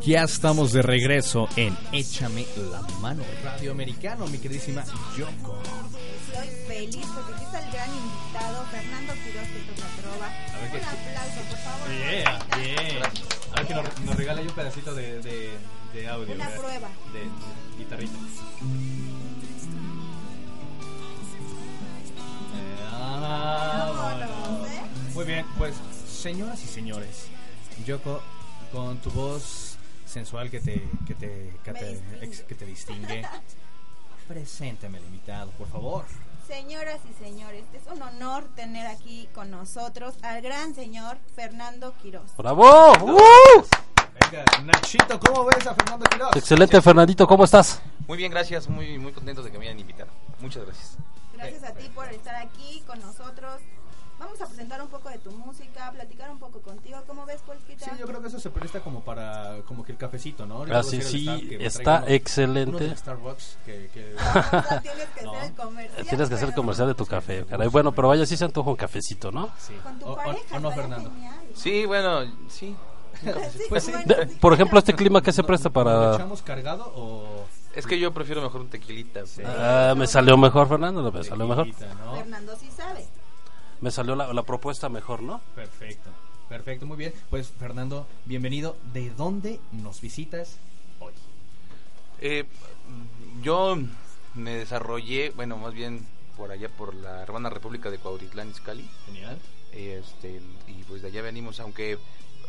Ya estamos de regreso en Échame la mano Radio Americano, mi queridísima Yoko. Estoy feliz porque aquí está el gran invitado, Fernando Quiroz, que toca trova. ver, Un ¿qué- aplauso, por favor. Yeah, bien. A ver que nos, nos regala ahí un pedacito de, de, de audio. Una ¿verdad? prueba. De, de guitarrita. Eh, ah, ¿eh? Muy bien, pues señoras y señores, Yoko, con tu voz sensual que te, que te, que te, distingue. ex- que te distingue, preséntame el invitado, por favor. Señoras y señores, es un honor tener aquí con nosotros al gran señor Fernando Quiroz. ¡Bravo! ¡Uh! Venga, Nachito, ¿cómo ves a Fernando Quiroz? Excelente, Fernandito, ¿cómo estás? Muy bien, gracias. Muy, muy contentos de que me hayan invitado. Muchas gracias. Gracias a ti por estar aquí con nosotros. Vamos a presentar un poco de tu música, platicar un poco contigo. ¿Cómo ves, Polquita? Sí, yo creo que eso se presta como para como que el cafecito, ¿no? Ahorita Así voy a hacer el sí, me está uno- excelente. Uno de Starbucks que, que- sea, tienes que No. hacer el comercial. Tienes que hacer el comercial de tu café, caray. Bueno, pero vaya, sí se antoja un cafecito, ¿no? sí. Con tu O- o- pareja. o no, Fernando. genial. Sí, bueno, sí. Sí, Pues sí. De- sí. por ejemplo, este clima que se ¿No- presta ¿Lo para... echamos cargado o Es que yo prefiero mejor un tequilita. pero- Ah, me salió mejor, Fernando, me salió mejor. tequilita, ¿no? Fernando sí sabe. Me salió la, la propuesta mejor, ¿no? Perfecto, perfecto, muy bien. Pues Fernando, bienvenido. ¿De dónde nos visitas hoy? Eh, yo me desarrollé, bueno, más bien por allá por la hermana República de Cuautitlán Izcalli. Genial. Este, y pues de allá venimos, aunque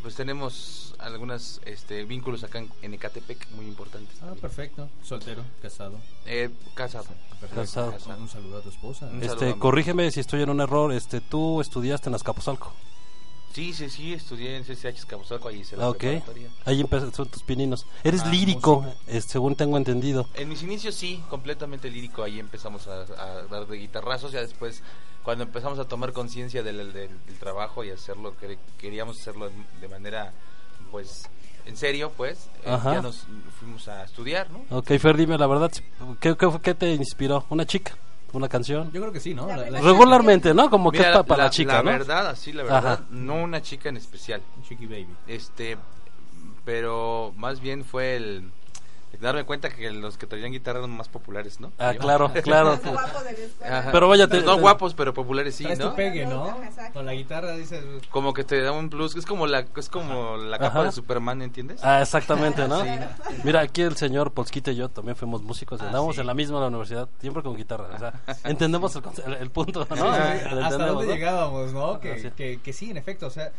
pues tenemos algunos este, vínculos acá en, en Ecatepec muy importantes. Ah, perfecto. Soltero, casado. Eh, casado. Perfecto. Casado. Un saludo a tu esposa. Un Este, corrígeme si estoy en un error. Este, tú estudiaste en Azcapotzalco. Sí, sí, sí, estudié en CCH Escapuzalco, ahí hice la ok. preparatoria. Ahí empezaron tus pininos. Eres Ah, lírico, este, según tengo entendido. En mis inicios sí, completamente lírico, ahí empezamos a, a dar de guitarrazos, ya después cuando empezamos a tomar conciencia del, del- del trabajo y hacerlo, que queríamos hacerlo de manera, pues, en serio, pues, eh, ya nos fuimos a estudiar, ¿no? Ok, Fer, dime la verdad. ¿Qué, qué, qué te inspiró? ¿Una chica? ¿Una canción? Yo creo que sí, ¿no? La La- la- Regularmente, ¿no? Como que Mira, es pa- para la, chica, ¿no? verdad, así la verdad, Ajá. no una chica en especial, Chiqui Baby. este, pero más bien fue el darme cuenta que los que traían guitarra eran más populares, ¿no? Ah, claro, claro. Pero vaya, te- no te- guapos, pero populares sí, ¿no? tu pegue, ¿no? Con la guitarra dices... como que te da un plus, es como la es como la capa Ajá. de Superman, ¿entiendes? Ah, exactamente, ¿no? Sí. Mira, aquí el señor Polskita y yo también fuimos músicos, Ah, andábamos sí. en la misma la universidad, siempre con guitarra, o sea, entendemos el, conce- el- el punto, ¿no? Sí, ¿Hasta dónde ¿no? llegábamos, no? Que, Ah, sí. que, que sí, en efecto, o sea,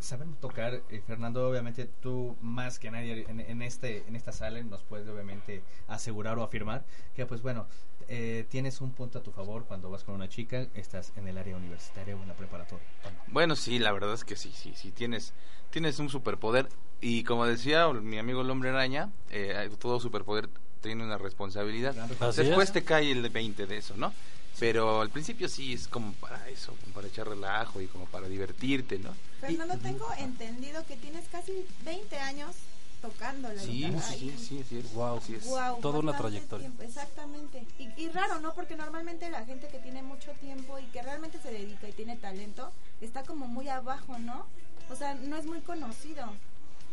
saber tocar, eh, Fernando, obviamente tú más que nadie en, en este en esta sala nos puedes obviamente asegurar o afirmar que pues bueno, eh, tienes un punto a tu favor cuando vas con una chica, estás en el área universitaria o en la preparatoria. Bueno, sí, la verdad es que sí, sí, sí tienes tienes un superpoder y como decía mi amigo el hombre araña, eh, todo superpoder tiene una responsabilidad. Después es. te cae el 20 de eso, ¿no? Pero al principio sí es como para eso, como para echar relajo y como para divertirte, ¿no? Fernando, tengo entendido que tienes casi 20 años tocando la Sí, guitarra. sí, sí, sí, es. Guau. Así es. Guau, Toda una trayectoria. tiempo, exactamente. Y, y raro, ¿no? Porque normalmente la gente que tiene mucho tiempo y que realmente se dedica y tiene talento está como muy abajo, ¿no? O sea, no es muy conocido.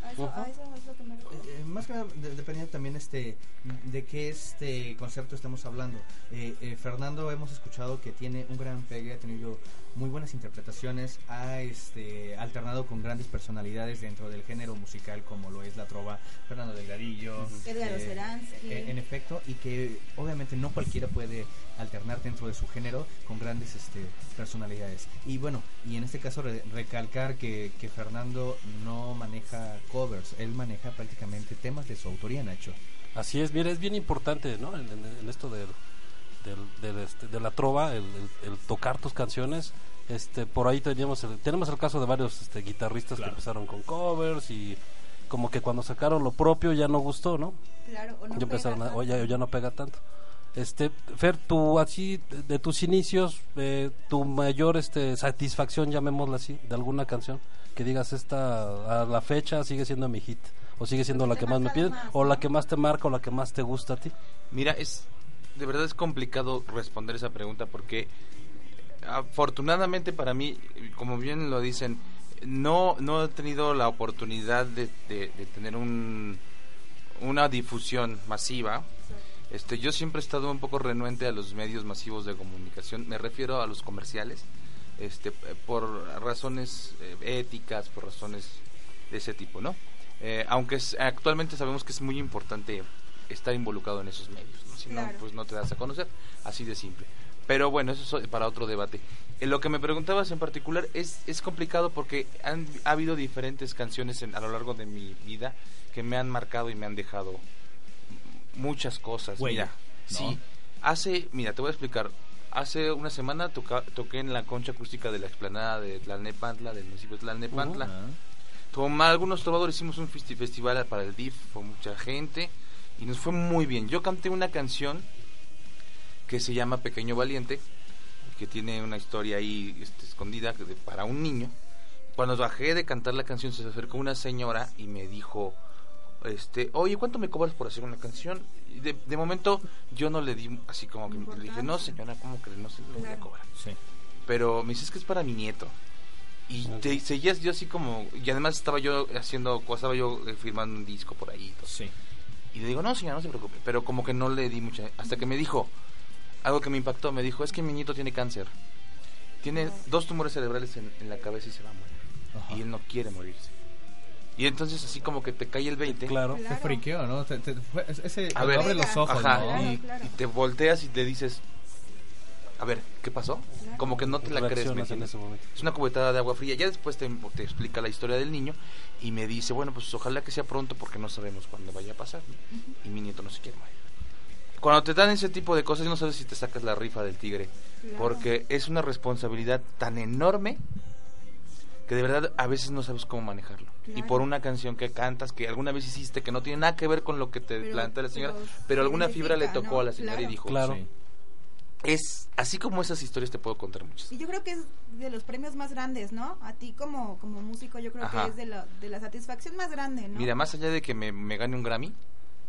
A eso, Ujú. a eso es lo que me refiero. Eh, más que nada, de- dependiendo también este de qué este concepto estamos hablando. Eh, eh, Fernando hemos escuchado que tiene un gran pegue, ha tenido muy buenas interpretaciones, ha este alternado con grandes personalidades dentro del género musical como lo es la trova, Fernando Delgadillo, Edgar eh, eh, en efecto, y que obviamente no cualquiera puede alternar dentro de su género con grandes este, personalidades. Y bueno, y en este caso re- recalcar que, que Fernando no maneja covers, él maneja prácticamente temas de su autoría, Nacho. Así es, mira, es bien importante, ¿no? En, en- en esto del, del, del, este, de la trova, el, el- el tocar tus canciones. Este, por ahí teníamos el, tenemos el caso de varios este, guitarristas Claro. que empezaron con covers y como que cuando sacaron lo propio ya no gustó, ¿no? Claro, o no ya empezaron pega a, o ya, ya no pega tanto. Este, Fer, tú así, de, tus inicios, eh, tu mayor este, satisfacción, llamémosla así, de alguna canción, que digas esta a la fecha sigue siendo mi hit, o sigue siendo la que más me piden, más, o la que más te marca, o la que más te gusta a ti. Mira, es de verdad es complicado responder esa pregunta porque afortunadamente para mí, como bien lo dicen, no, no he tenido la oportunidad de, de- de tener un, una difusión masiva. Este, yo siempre he estado un poco renuente a los medios masivos de comunicación. Me refiero a los comerciales, este, por razones eh, éticas, por razones de ese tipo, ¿no? Eh, aunque es- actualmente sabemos que es muy importante estar involucrado en esos medios, ¿no? Si Claro. no, pues no te das a conocer, así de simple. Pero bueno, eso es para otro debate. Eh, lo que me preguntabas en particular es, es complicado porque han, ha habido diferentes canciones en- a lo largo de mi vida que me han marcado y me han dejado muchas cosas. Huella, mira, ¿no? sí. Hace, mira, te voy a explicar. Hace una semana toca- toqué en la concha acústica de la explanada de Tlalnepantla, del municipio de Tlalnepantla. Ah. Con algunos trovadores hicimos un festi- festival para el DIF con mucha gente y nos fue muy bien. Yo canté una canción que se llama Pequeño Valiente, que tiene una historia ahí este, escondida de- para un niño. Cuando bajé de cantar la canción se acercó una señora y me dijo, este, oye, ¿cuánto me cobras por hacer una canción? Y de, de momento yo no le di así como que le dije, no señora, ¿cómo que no se lo voy a cobrar? Sí. pero me dice es que es para mi nieto y te seguías yo así como y además estaba yo haciendo cosas estaba yo eh, firmando un disco por ahí y, todo. Sí. y le digo no señora no se preocupe pero como que no le di mucha hasta que me dijo algo que me impactó me dijo es que mi nieto tiene cáncer tiene dos tumores cerebrales en, en la cabeza y se va a morir Ajá. y él no quiere morirse y entonces así como que te cae el 20 Claro. Te friqueó, ¿no? Te, te- fue- ese, A ver. abre los ojos, Ajá, ¿no? Claro, y, claro. y te volteas y te dices a ver qué pasó Claro. como que no te la crees ¿me Reaccionas en entiendes? ese momento. Es una cubetada de agua fría. Ya después te, te explica la historia del niño y me dice, bueno, pues ojalá que sea pronto porque no sabemos cuándo vaya a pasar. ¿no? Y mi nieto no se quiere morir. Cuando te dan ese tipo de cosas, no sabes si te sacas la rifa del tigre. Claro. Porque es una responsabilidad tan enorme que de verdad a veces no sabes cómo manejarlo. Y por una canción que cantas, que alguna vez hiciste, que no tiene nada que ver con lo que te Pero- plantea la señora, pero pero, alguna fibra le tocó ¿no? a la señora y dijo, Claro. Sí. es así como esas historias te puedo contar muchas. Y yo creo que es de los premios más grandes, ¿no? A ti como, como músico yo creo Ajá. que es de la, de la satisfacción más grande, ¿no? Mira, más allá de que me, me gane un Grammy,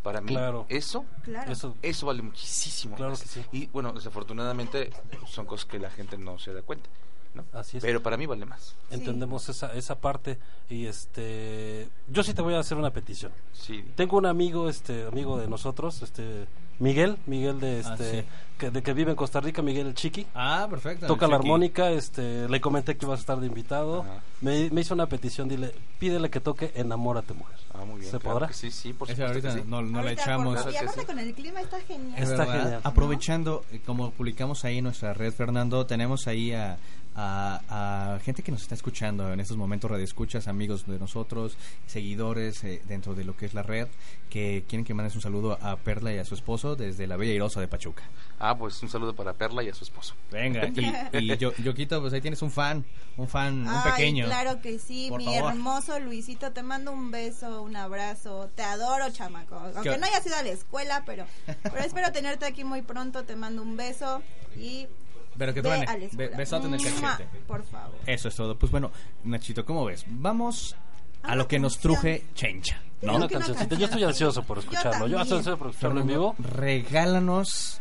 para mí Claro. eso Claro. Eso, eso vale muchísimo. Claro que sí. Y bueno, desafortunadamente son cosas que la gente no se da cuenta, ¿no? Así es. Pero para mí vale más. entendemos esa, esa parte y este yo sí te voy a hacer una petición Sí. tengo un amigo este amigo de nosotros este Miguel Miguel de Ah, este sí. que, de que vive en Costa Rica Miguel el Chiqui Ah, perfecto. toca el la armónica este le comenté que ibas a estar de invitado Ajá. me, me hizo una petición dile pídele que toque enamórate mujer Ah, muy bien. ¿Se claro podrá? sí, sí, por supuesto ahorita sí. no, no la echamos. por- Y aparte sí. con el clima está genial. Es Está verdad. genial. Aprovechando, eh, como publicamos ahí en nuestra red, Fernando, tenemos ahí a, a- a gente que nos está escuchando en estos momentos, radioescuchas, amigos de nosotros, seguidores eh, dentro de lo que es la red, que quieren que mandes un saludo a Perla y a su esposo desde la Bella Irosa de Pachuca. Ah, pues un saludo para Perla y a su esposo. Venga, y, y yo, Yoquito, pues ahí tienes un fan, un fan, un Ay, pequeño. claro que sí, Por mi favor. hermoso Luisito, te mando un beso, un abrazo, te adoro, chamaco. Aunque ¿Qué? no hayas ido a la escuela, pero, pero espero tenerte aquí muy pronto, te mando un beso y Pero que ve truene, be- besote en el cachete. Por favor. Eso es todo. Pues bueno, Nachito, ¿cómo ves? Vamos a lo que nos truje Chencha. ¿no? una cancioncita yo estoy ansioso por escucharlo yo, estoy ansioso por escucharlo en vivo regálanos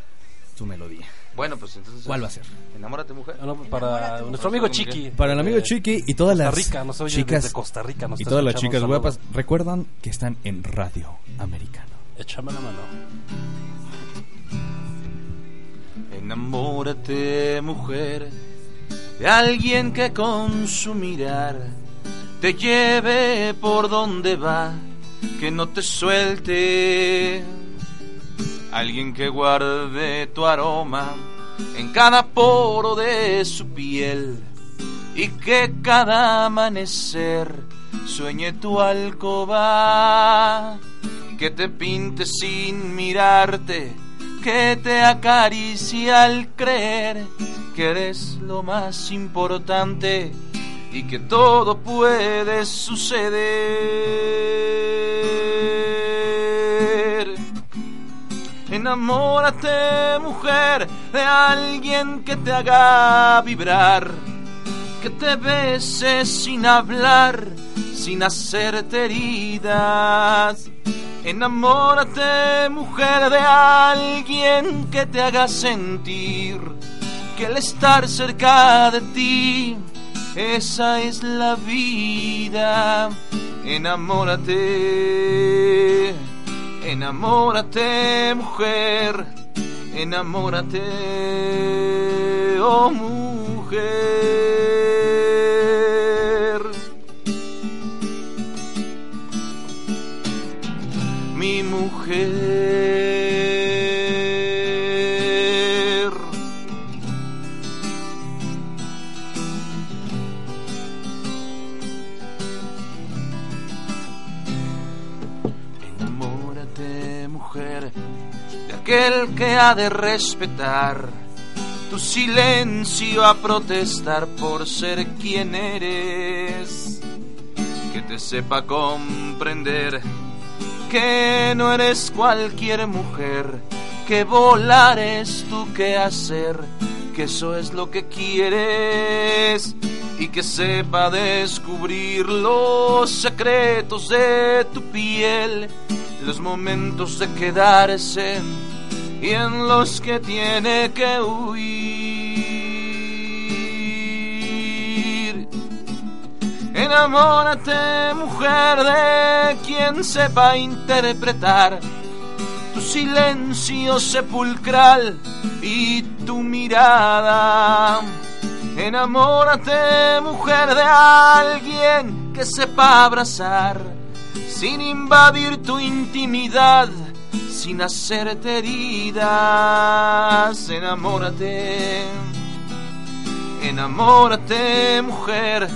tu melodía. Bueno, pues entonces. ¿Cuál va a ser? Enamórate, mujer. No, para Enamórate, nuestro amigo Chiqui Para el amigo Chiqui y todas Costa las Rica, nos oye chicas desde Costa Rica, nos y todas las chicas guapas recuerdan que están en Radio Americano. échame la mano Enamórate, mujer, de alguien que con su mirar te lleve por donde va, que no te suelte. Alguien que guarde tu aroma en cada poro de su piel y que cada amanecer sueñe tu alcoba, que te pinte sin mirarte, que te acaricie al creer que eres lo más importante y que todo puede suceder. Enamórate, mujer, de alguien que te haga vibrar, que te bese sin hablar, sin hacerte heridas. Enamórate, mujer, de alguien que te haga sentir que el estar cerca de ti esa es la vida. Enamórate, enamórate mujer, enamórate, oh mujer. Aquel que ha de respetar tu silencio a protestar por ser quien eres. Que te sepa comprender que no eres cualquier mujer, que volar es tu que hacer, que eso es lo que quieres y que sepa descubrir los secretos de tu piel, los momentos de quedarse y en los que tiene que huir. Enamórate, mujer, de quien sepa interpretar tu silencio sepulcral y tu mirada. Enamórate, mujer, de alguien que sepa abrazar sin invadir tu intimidad, sin hacerte heridas. Enamórate, enamórate, mujer,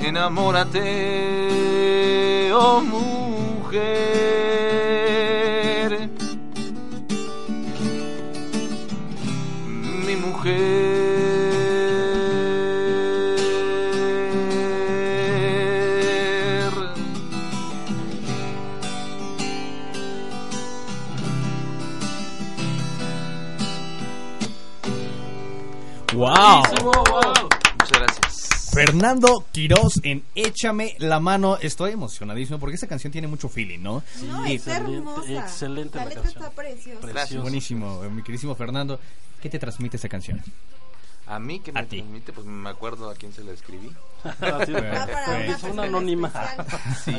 enamórate, oh mujer. Mi mujer. ¡Wow! Muchas gracias. Fernando Quiroz en Échame la mano. Estoy emocionadísimo porque esta canción tiene mucho feeling, ¿no? No, Y- está hermosa. excelente La la letra canción. está preciosa. Gracias. Buenísimo, mi queridísimo Fernando. ¿Qué te transmite esa canción? A mí que A me ti. transmite, pues me acuerdo a quién se la escribí. Va para Pues, una es una persona anónima.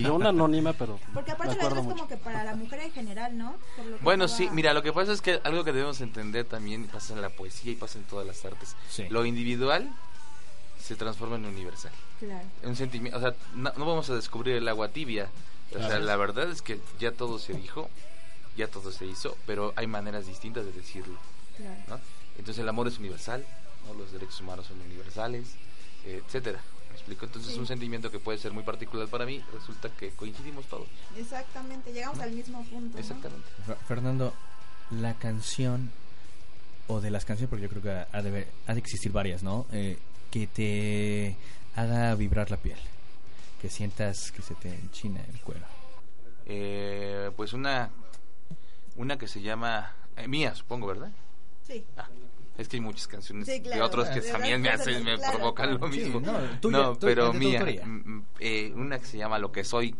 Yo una anónima, pero Porque aparte la letra es como que para la mujer en general, ¿no? Por lo que Bueno, sí, mira, lo que pasa es que algo que debemos entender también pasa en la poesía y pasa en todas las artes. Sí. Lo individual se transforma en universal. Claro. Un sentimiento, o sea, no, no vamos a descubrir el agua tibia. O sea, la verdad es que ya todo se dijo, ya todo se hizo, pero hay maneras distintas de decirlo, Claro. ¿no? Entonces el amor es universal, ¿no? los derechos humanos son universales, etcétera. ¿Me explico? Entonces Sí. un sentimiento que puede ser muy particular para mí, resulta que coincidimos todos. Exactamente, llegamos al mismo punto. Exactamente. Fer- Fernando, la canción o de las canciones, porque yo creo que ha de, ha de existir varias, ¿no? Eh, que te haga vibrar la piel, que sientas que se te enchina el cuero. Eh, pues una una que se llama eh, mía supongo verdad Sí. Ah, es que hay muchas canciones Sí, de otros que De también me hacen me claro, provocan lo. Sí, mismo no, tuya, no tuya, pero mía mm, mm, eh, una que se llama lo que soy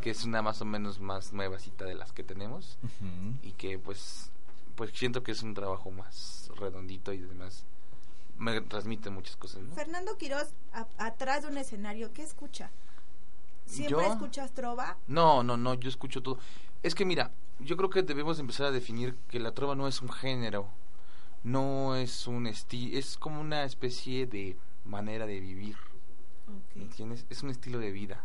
que es una más o menos más nuevacita de las que tenemos y que pues pues siento que es un trabajo más redondito y además me transmite muchas cosas ¿no? Fernando Quiroz, a- atrás de un escenario, ¿qué escucha? ¿Siempre Yo- escuchas trova? No, no, no, yo escucho todo. Es que mira, yo creo que debemos empezar a definir que la trova no es un género, no es un estilo, es como una especie de manera de vivir, ¿me entiendes? Es un estilo de vida.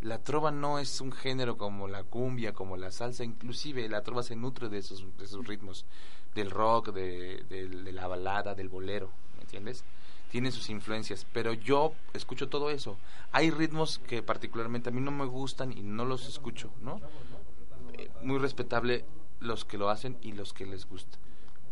La trova no es un género como la cumbia, como la salsa, inclusive la trova se nutre de esos, de esos ritmos, del rock, de, de la balada, del bolero, ¿me entiendes? Tiene sus influencias, pero yo escucho todo eso. Hay ritmos que particularmente a mí no me gustan y no los escucho, ¿no? Eh, muy respetable los que lo hacen y los que les gusta.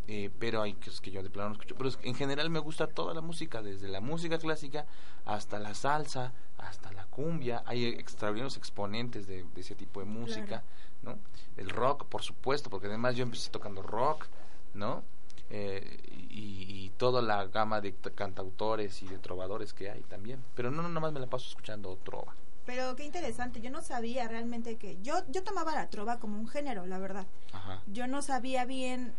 Eh, pero hay cosas que yo de plano no escucho. Pero es- en general me gusta toda la música, desde la música clásica hasta la salsa, hasta la cumbia. Hay extraordinarios exponentes de, de ese tipo de música, ¿no? El rock, por supuesto, porque además yo empecé tocando rock, ¿no? Eh, y, y toda la gama de cantautores y de trovadores que hay también. Pero no, no, nada más me la paso escuchando trova. Pero qué interesante, yo no sabía realmente que... Yo, yo tomaba la trova como un género, la verdad. Ajá. Yo no sabía bien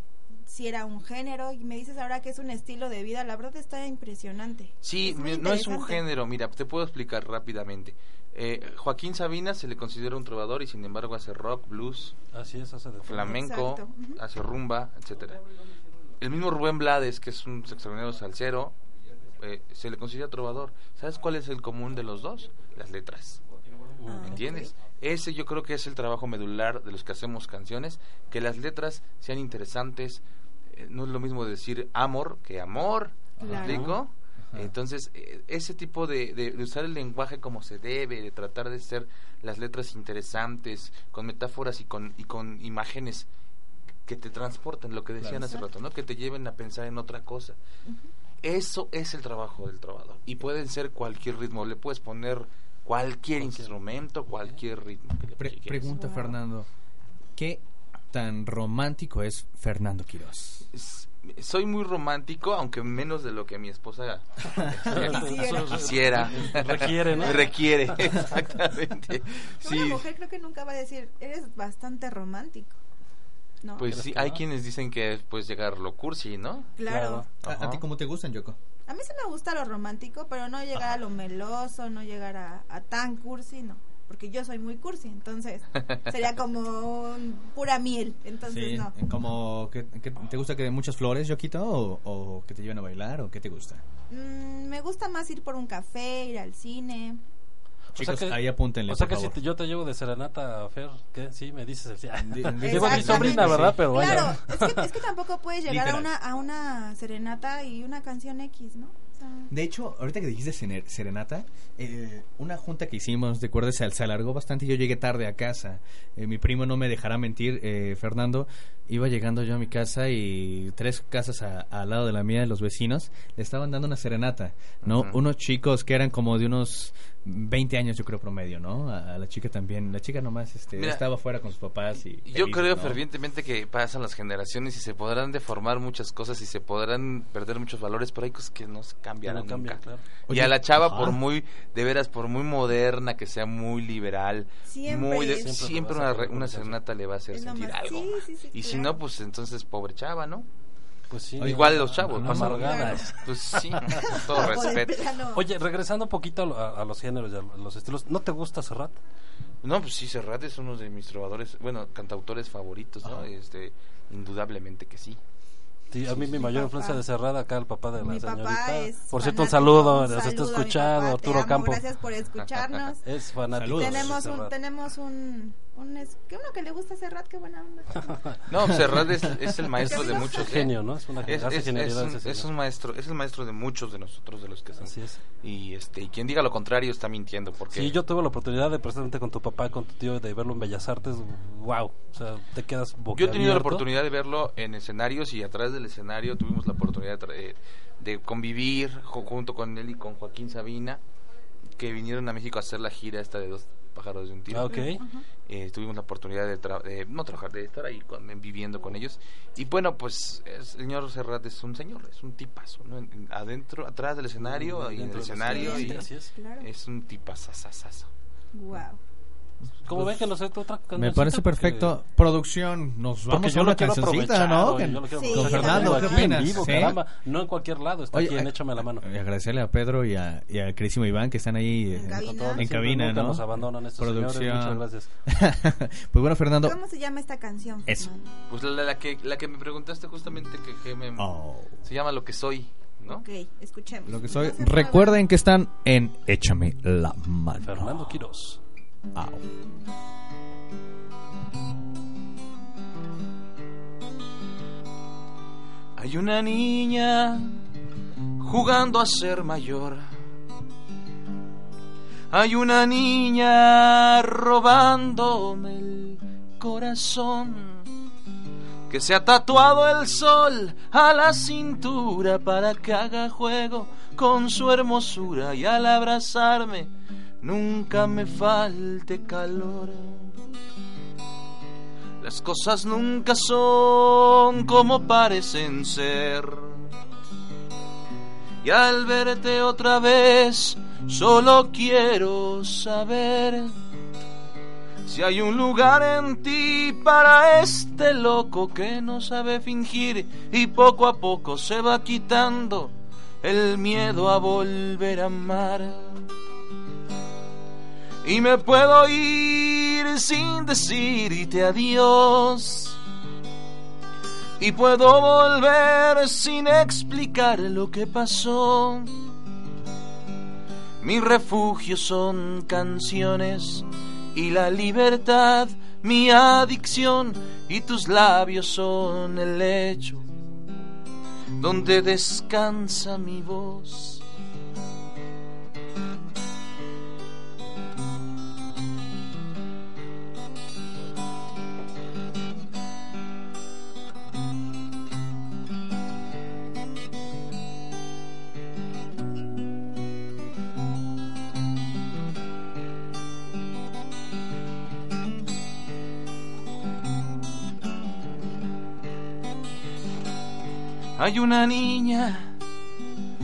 si era un género y me dices ahora que es un estilo de vida, la verdad está impresionante. Sí, Es no es un género, mira, te puedo explicar rápidamente. Eh, Joaquín Sabina se le considera un trovador y sin embargo hace rock, blues, Así es, hace flamenco, Exacto, hace rumba, etcétera. El mismo Rubén Blades, que es un extraordinario salsero, eh, se le considera trovador. ¿Sabes cuál es el común de los dos? Las letras. Ah, ¿Entiendes? Ese yo creo que es el trabajo medular de los que hacemos canciones, que las letras sean interesantes. Eh, no es lo mismo decir amor que amor, ¿me Claro. explico? Entonces, eh, ese tipo de, de- de usar el lenguaje como se debe, de tratar de ser las letras interesantes, con metáforas y con, y con imágenes que te transporten, lo que decían Claro. hace rato, ¿no? Que te lleven a pensar en otra cosa. Eso es el trabajo del trovador. Y pueden ser cualquier ritmo. Le puedes poner cualquier instrumento, cualquier ritmo. que le Pre- quieras. pregunta, Fernando. ¿Qué tan romántico es Fernando Quiroz? Es- Soy muy romántico, aunque menos de lo que mi esposa Quisiera. Requiere, ¿no? Requiere, exactamente. Una mujer creo que nunca va a decir, eres bastante romántico. ¿No? pues ¿Crees sí, hay no? quienes dicen que puedes llegar lo cursi, ¿no? claro. ¿A, ti cómo te gustan, Yoko? A mí sí me gusta lo romántico, pero no llegar a lo meloso, no llegar a, a tan cursi, no. Porque yo soy muy cursi, entonces sería como un pura miel, entonces Sí, no. como que, que- ¿Te gusta que den muchas flores, Yokito? O, o que te lleven a bailar? ¿O qué te gusta? Mm, me gusta más ir por un café, ir al cine. O sea Chicos, que- ahí apúntenle, O sea por que si favor. te- yo te llevo de serenata a Fer, ¿qué? Sí, me dices así. Di- di- Digo, mi sobrina, ¿verdad? Pero vaya. Claro, es que, es que tampoco puedes llegar a una, a una serenata y una canción X, ¿no? De hecho, ahorita que dijiste serenata, eh, una junta que hicimos, de acuerdo, se, se alargó bastante y yo llegué tarde a casa. Eh, mi primo no me dejará mentir, eh, Fernando. Iba llegando yo a mi casa y tres casas a- al lado de la mía de los vecinos le estaban dando una serenata, ¿no? Unos chicos que eran como de unos 20 años, yo creo, promedio, ¿no? A, a la chica también. La chica nomás este, Mira, estaba fuera con sus papás y... Yo creo ¿no? fervientemente que pasan las generaciones y se podrán deformar muchas cosas y se podrán perder muchos valores, pero hay cosas que no se no nunca. claro. y a la chava, ajá. por muy, de veras, por muy moderna que sea, muy liberal, Siempre muy de- siempre, Siempre una, re- una serenata le va a hacer Es sentir algo. sí, sí, sí, y si no, pues entonces pobre chava, ¿no? Pues sí. Igual los chavos, no, más amargadas. Pues sí, con todo respeto. Oye, regresando un poquito a, lo- a- a los géneros y a los estilos, ¿no te gusta Serrat? No, pues sí, Serrat es uno de mis trovadores, bueno, cantautores favoritos, ¿no? Este, indudablemente que sí. Sí, a mí mi mayor papá. influencia de Serrat acá el papá de la Mi señorita. papá es por cierto, un saludo, un nos está saludo a mi escuchando, Arturo amo, Campo. Gracias por escucharnos. Es fanático. Saludos. tenemos un tenemos un, un es, que uno que le gusta hacer rat, qué buena onda. No, Serrat es, es el maestro de muchos. ¿eh? genio, ¿no? Es una Es, es- es un, ese es señor. un maestro, es el maestro de muchos de nosotros, de los que somos. Así es. Y este, y quien diga lo contrario está mintiendo, porque Sí, yo tuve la oportunidad de precisamente con tu papá, con tu tío, de verlo en Bellas Artes. Wow, o sea, te quedas Yo he tenido la oportunidad de verlo en escenarios y atrás del escenario tuvimos la oportunidad de, tra- de convivir junto con él y con Joaquín Sabina, que vinieron a México a hacer la gira esta de dos pájaros de un tiro. Ah, ok. Eh, tuvimos la oportunidad de, tra- de no trabajar, de estar ahí con- viviendo con ellos. Y bueno, pues el señor Serrat es un señor, es un tipazo, ¿no? En- en- adentro, atrás del escenario y en el escenario. escenario, y es. Claro. es un tipazazazazo. Wow. Como ven que no sé, otra Me cancioncita? parece perfecto. Producción, nos vamos yo a una cancioncita, ¿no? oye, Que- yo lo quiero Sí. Con Fernando, ¿qué en opinas? vivo, ¿Sí? caramba, no en cualquier lado, está Oye, aquí en Échame la mano. Y agradecerle a Pedro y a, y al queridísimo Iván que están ahí En eh, todo, en siempre cabina, ¿no? nos abandonan estos señores, Producción. muchas gracias. pues bueno, Fernando. ¿Cómo se llama esta canción? Eso. Pues la, la que, la que me preguntaste justamente que, que me- Oh, se llama Lo que soy, ¿no? Ok, escuchemos. lo que soy. Recuerden que están en Échame la mano. Fernando Quiroz. Hay una niña jugando a ser mayor. Hay una niña robándome el corazón que se ha tatuado el sol a la cintura para que haga juego con su hermosura y al abrazarme nunca me falte calor. Las cosas nunca son como parecen ser. Y al verte otra vez, solo quiero saber Si hay un lugar en ti para este loco que no sabe fingir y poco a poco se va quitando el miedo a volver a amar. Y me puedo ir sin decirte adiós. Y puedo volver sin explicar lo que pasó. Mi refugio son canciones y la libertad, mi adicción y tus labios son el lecho donde descansa mi voz. Hay una niña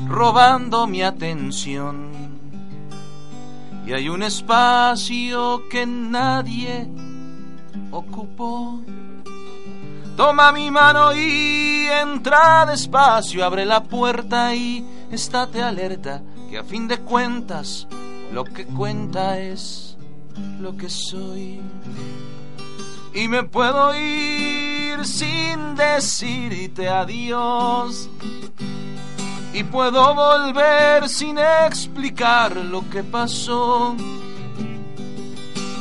robando mi atención y hay un espacio que nadie ocupó. Toma mi mano y entra despacio, abre la puerta y estate alerta, que a fin de cuentas lo que cuenta es lo que soy. Y me puedo ir sin decirte adiós. Y puedo volver sin explicar lo que pasó.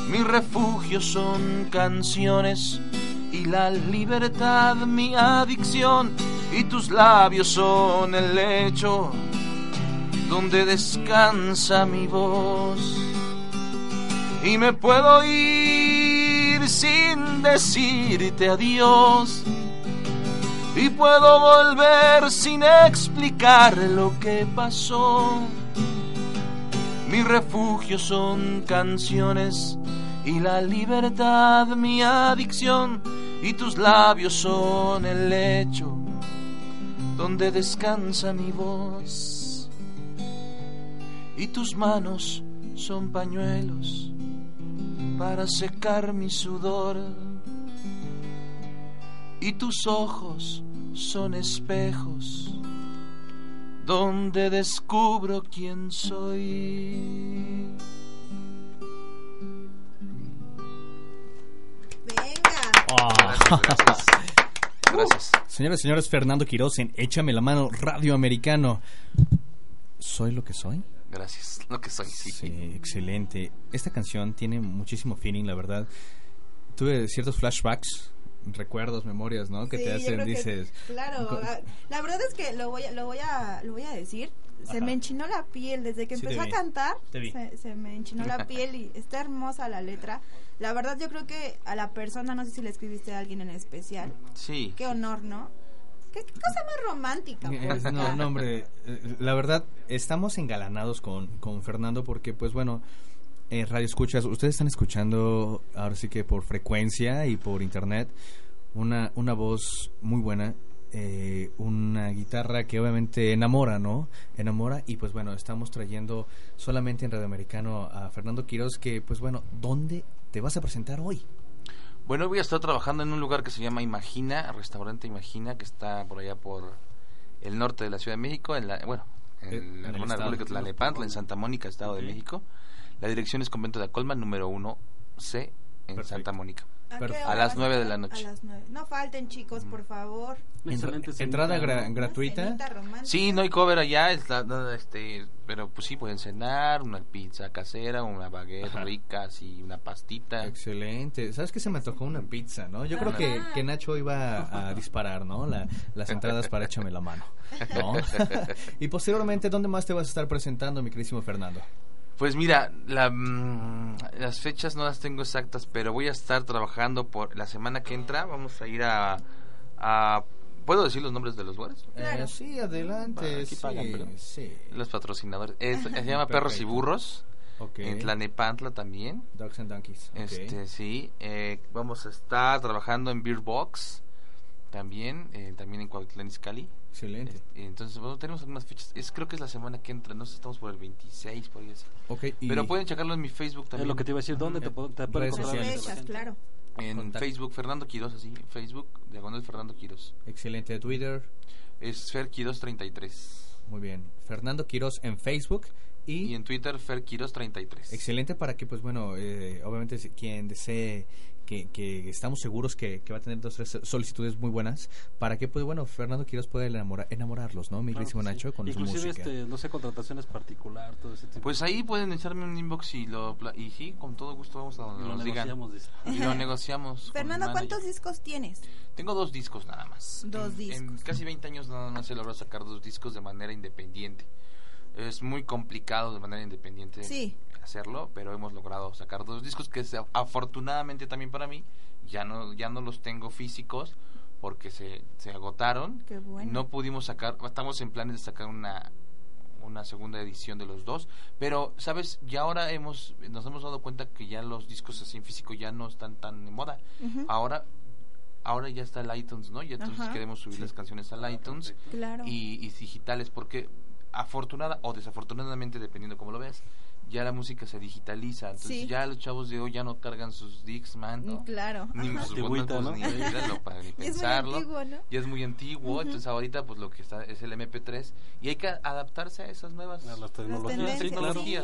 Mi refugio son canciones y la libertad mi adicción y tus labios son el lecho donde descansa mi voz. Y me puedo ir sin decirte adiós. Y puedo volver sin explicar lo que pasó. Mi refugio son canciones y la libertad mi adicción y tus labios son el lecho donde descansa mi voz y tus manos son pañuelos para secar mi sudor y tus ojos son espejos donde descubro quién soy. Venga. Gracias. Gracias. Señoras y señores, Fernando Quiroz en Échame la mano, Radio Americano. ¿Soy lo que soy? Gracias. Lo que soy, sí. Sí, excelente. Esta canción tiene muchísimo feeling, la verdad. Tuve ciertos flashbacks, recuerdos, memorias, ¿no? Que Sí, te hacen, que- dices... claro, ah, la verdad es que lo voy a, lo voy a, lo voy a decir. Se Ajá. me enchinó la piel desde que Sí, empezó a cantar. te vi. Se, se me enchinó la piel y está hermosa la letra. La verdad yo creo que a la persona, no sé si le escribiste a alguien en especial. Sí. Qué honor, ¿no? Qué, cosa más romántica. pues. No, no, hombre, eh, la verdad, estamos engalanados con, con Fernando porque, pues bueno, eh, Radio Escuchas, ustedes están escuchando ahora sí que por frecuencia y por internet una, una voz muy buena, eh, una guitarra que obviamente enamora, ¿no? Enamora y pues bueno, estamos trayendo solamente en Radio Americano a Fernando Quiroz que, pues bueno, ¿dónde te vas a presentar hoy? Bueno, voy a estar trabajando en un lugar que se llama Imagina, restaurante Imagina, que está por allá por el norte de la Ciudad de México, en la, bueno, en, Eh, en la República estado. de Tlalnepantla, en Santa Mónica, Estado de México. La dirección es Convento de Acolman, número 1C, en Perfecto. Santa Mónica. ¿A, hora A las vas nueve de la noche. A las nueve. No falten, chicos, por favor. Excelente entrada gra- gratuita. Sí, no hay cover allá, está, no, este, pero pues sí, pueden cenar, una pizza casera, una baguette Ajá. rica, así, una pastita. Excelente. ¿Sabes qué se me antojó una pizza, no? Yo creo que, Ajá. que Nacho iba a disparar, ¿no? La- las entradas para échame la mano, ¿no? y posteriormente, ¿dónde más te vas a estar presentando, mi queridísimo Fernando? Pues mira, la, mm, las fechas no las tengo exactas, pero voy a estar trabajando por la semana que entra. Vamos a ir a, a- ¿puedo decir los nombres de los lugares? Eh, sí, adelante. Aquí sí, pagan, pero- sí. Los patrocinadores. Es- se llama Perros y. Burros. Ok. En Tlanepantla también. Dogs and Donkeys. Este, sí. eh, vamos a estar trabajando en Beer Box también, eh, también en Cuautitlán Izcalli. Excelente. Eh, Entonces, bueno, tenemos algunas fechas. Es, creo que es la semana que entra, no sé, estamos por el 26, por ahí así. Ok, y Pero pueden checarlo en mi Facebook Es también. lo que te iba a decir, ¿dónde te, Eh, puedo- te pueden encontrar? Fechas, claro. En Contacto. Facebook, Fernando Quiroz, así. Facebook, diagonal Fernando Quiroz. Excelente. Twitter. Es Fer Quiroz 33. Muy bien. Fernando Quiroz en Facebook. Y, Y en Twitter, Fer Quiroz 33. excelente para que, pues bueno, eh, obviamente si- quien desee que, que estamos seguros que, que va a tener dos tres solicitudes muy buenas, para que, pues bueno, Fernando Quiroz pueda enamora- enamorarlos, ¿no? Mi Claro sí. Nacho, con su Inclusive, música. este, no sé, contrataciones particular, todo ese tipo. Pues ahí pueden echarme un inbox y lo y sí, con todo gusto vamos a donde lo nos digan. negociamos, dice. Y lo negociamos. Fernando, ¿cuántos discos tienes? Tengo dos discos nada más. Dos En- En discos. casi 20 años nada más he logrado sacar dos discos de manera independiente. Es muy complicado de manera independiente Sí. hacerlo, pero hemos logrado sacar dos discos que se- afortunadamente también para mí ya no ya no los tengo físicos porque se, se agotaron. Qué bueno. No pudimos sacar, estamos en planes de sacar una una segunda edición de los dos, pero sabes, ya ahora hemos nos hemos dado cuenta que ya los discos así en físico ya no están tan de moda. Ahora ahora ya está el iTunes, ¿no? Y entonces Ajá. queremos subir las canciones al iTunes Claro. y, y digitales porque afortunada o desafortunadamente dependiendo cómo lo veas ya la música se digitaliza entonces Sí. ya los chavos de hoy ya no cargan sus Dixman ¿no? Mm, Claro. ni Ajá. sus ¿no? ni para ni Y es muy pensarlo antiguo, ¿no? ya es muy antiguo entonces ahorita pues lo que está es el MP3 y hay que adaptarse a esas nuevas A las tecnologías,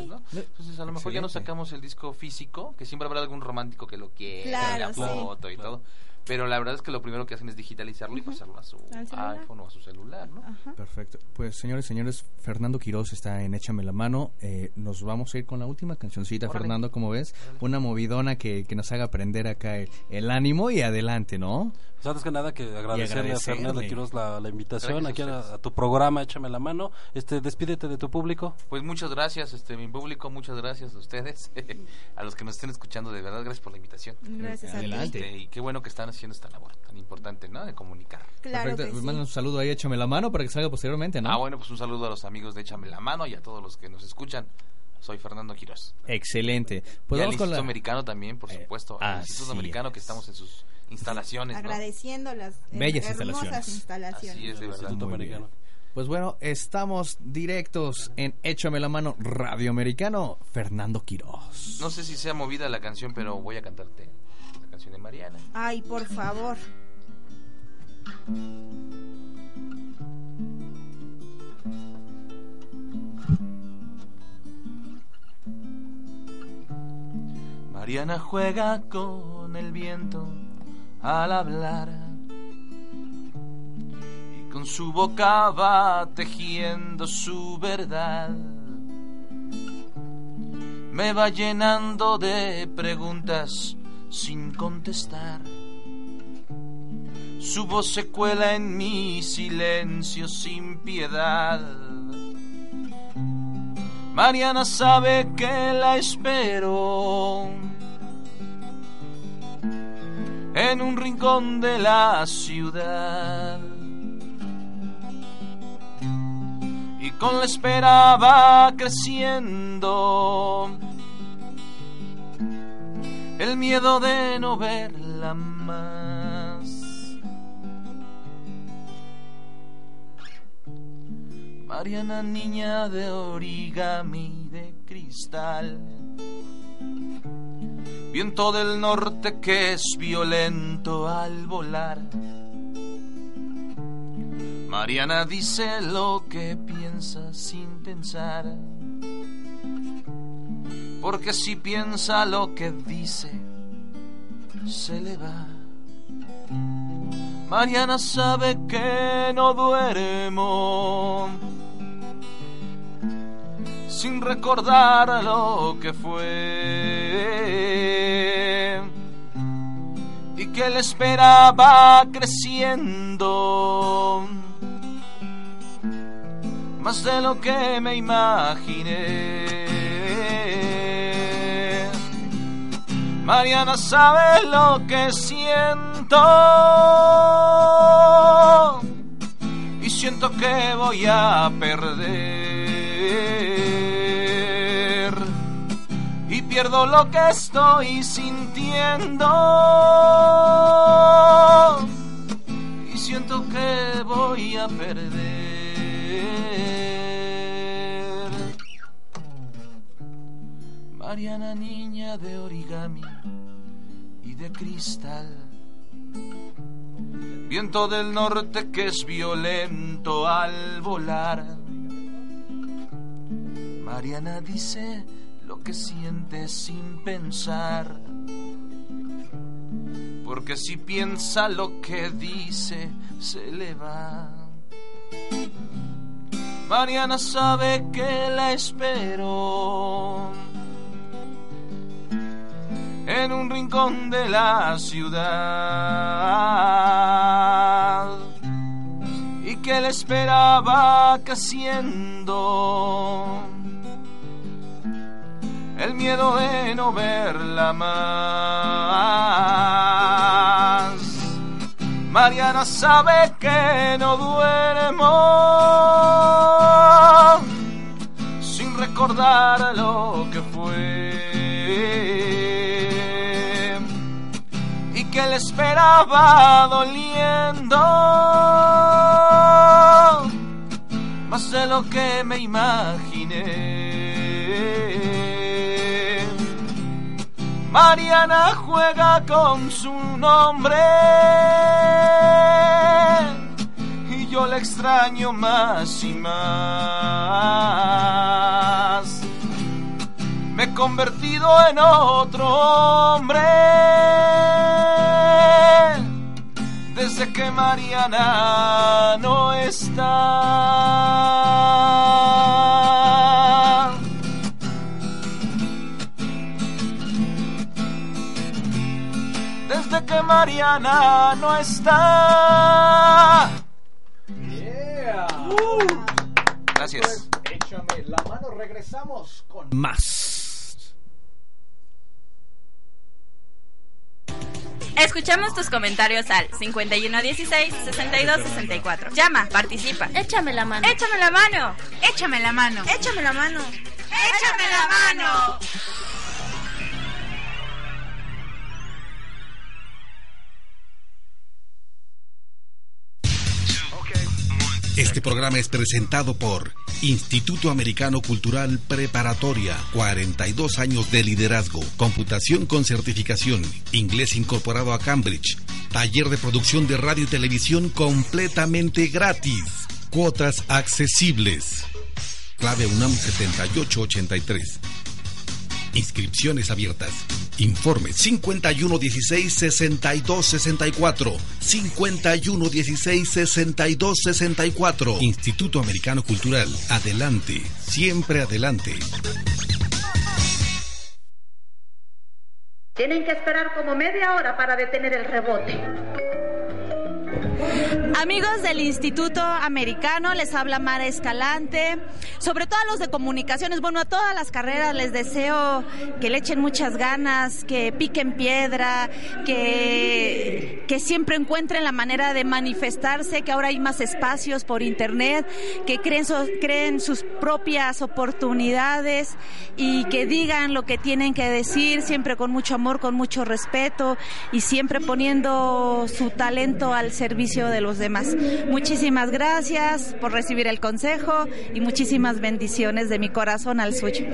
sí, claro. ¿no? Entonces a lo mejor ya no sacamos el disco físico, que siempre habrá algún romántico que lo quiera, Claro, la sí. foto y Claro. todo. Pero la verdad es que lo primero que hacen es digitalizarlo y pasarlo a su iPhone o a su celular, ¿no? Ajá. Perfecto. Pues señores, señores, Fernando Quiroz está en Échame la mano. Eh, nos vamos a ir con la última cancioncita, Órale. Fernando, como ves. Una movidona que, que nos haga aprender acá el, el ánimo y adelante, ¿no? Pues antes que nada que agradecerle, a. Fernando Quiroz la, la invitación Gracias aquí a tu programa, échame la mano. Este, despídete de tu público. Pues muchas gracias, este mi público, muchas gracias a ustedes, a los que nos estén escuchando, de verdad, gracias por la invitación. Gracias a ti. Este, y qué bueno que están haciendo esta labor tan importante, ¿no? De comunicar. Claro Perfecto. que Pues sí. manda un saludo ahí, Échame la mano para que salga posteriormente, ¿no? Ah, bueno, pues un saludo a los amigos de Échame la Mano y a todos los que nos escuchan. Soy Fernando Quiroz. Excelente. Pues y al con Instituto la... Americano también, por Eh, supuesto. al así Instituto Americano que es. estamos en sus instalaciones, ¿no? Agradeciendo las eh, Bellas hermosas instalaciones. instalaciones. Así es, de verdad. Instituto Americano. Pues bueno, estamos directos en Échame la mano Radio Americano, Fernando Quiroz. No sé si sea movida la canción, pero voy a cantarte canción de Mariana. Ay, por favor. Mariana juega con el viento al hablar y con su boca va tejiendo su verdad. Me va llenando de preguntas sin contestar. Su voz se cuela en mi silencio sin piedad. Mariana sabe que la espero en un rincón de la ciudad. Y con la espera va creciendo el miedo de no verla más. Mariana, niña de origami de cristal. Viento del norte que es violento al volar. Mariana dice lo que piensa sin pensar. Porque si piensa lo que dice, se le va. Mariana sabe que no duermo sin recordar lo que fue y que le esperaba creciendo más de lo que me imaginé. Mariana sabe lo que siento. Y siento que voy a perder. Y pierdo lo que estoy sintiendo. Y a perder. Mariana niña de origami de cristal. Viento del norte que es violento al volar. Mariana dice lo que siente sin pensar. Porque si piensa lo que dice, se le va. Mariana sabe que la espero en un rincón de la ciudad y que le esperaba casiendo el miedo de no verla más. Mariana sabe que no duermo sin recordar lo que fue le esperaba doliendo más de lo que me imaginé. Mariana juega con su nombre y yo la extraño más y más. Me he convertido en otro hombre Mariana no está. Desde que Mariana no está. Yeah. Gracias. Pues, échame la mano, regresamos con más. Escuchamos tus comentarios al 5116-6264. Llama, participa. Échame la mano. Échame la mano. Échame la mano. Échame la mano. Échame la mano. Este programa es presentado por Instituto Americano Cultural Preparatoria, 42 años de liderazgo, computación con certificación, inglés incorporado a Cambridge, taller de producción de radio y televisión completamente gratis, cuotas accesibles. Clave UNAM 7883. Inscripciones abiertas. Informe 5116-6264. 5116-6264. Instituto Americano Cultural. Adelante. Siempre adelante. Tienen que esperar como media hora para detener el rebote. Amigos del Instituto Americano, les habla Mara Escalante. Sobre todo a los de comunicaciones, bueno, a todas las carreras les deseo que le echen muchas ganas, que piquen piedra, que, que siempre encuentren la manera de manifestarse, que ahora hay más espacios por internet, que creen, so- creen sus propias oportunidades y que digan lo que tienen que decir, siempre con mucho amor, con mucho respeto y siempre poniendo su talento al servicio de los demás. Muchísimas gracias por recibir el consejo y muchísimas bendiciones de mi corazón al suyo.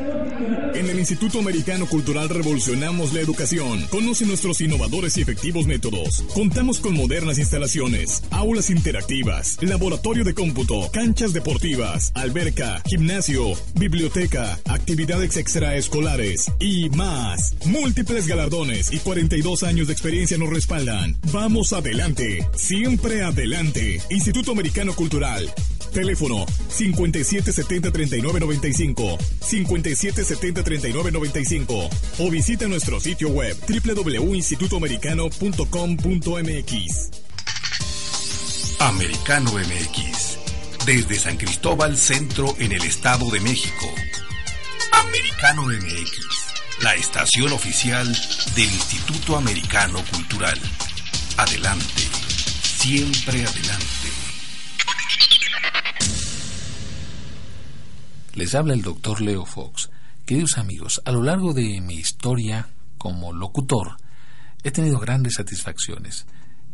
En el Instituto Americano Cultural revolucionamos la educación. Conoce nuestros innovadores y efectivos métodos. Contamos con modernas instalaciones, aulas interactivas, laboratorio de cómputo, canchas deportivas, alberca, gimnasio, biblioteca, actividades extraescolares y más. Múltiples galardones y 42 años de experiencia nos respaldan. Vamos adelante, siempre adelante. Instituto Americano Cultural. Teléfono 5770-3995, 5770-3995 o visita nuestro sitio web www.institutoamericano.com.mx. Americano MX. Desde San Cristóbal Centro en el Estado de México. Americano MX. La estación oficial del Instituto Americano Cultural. Adelante. Siempre adelante. Les habla el doctor Leo Fox. Queridos amigos, a lo largo de mi historia como locutor, he tenido grandes satisfacciones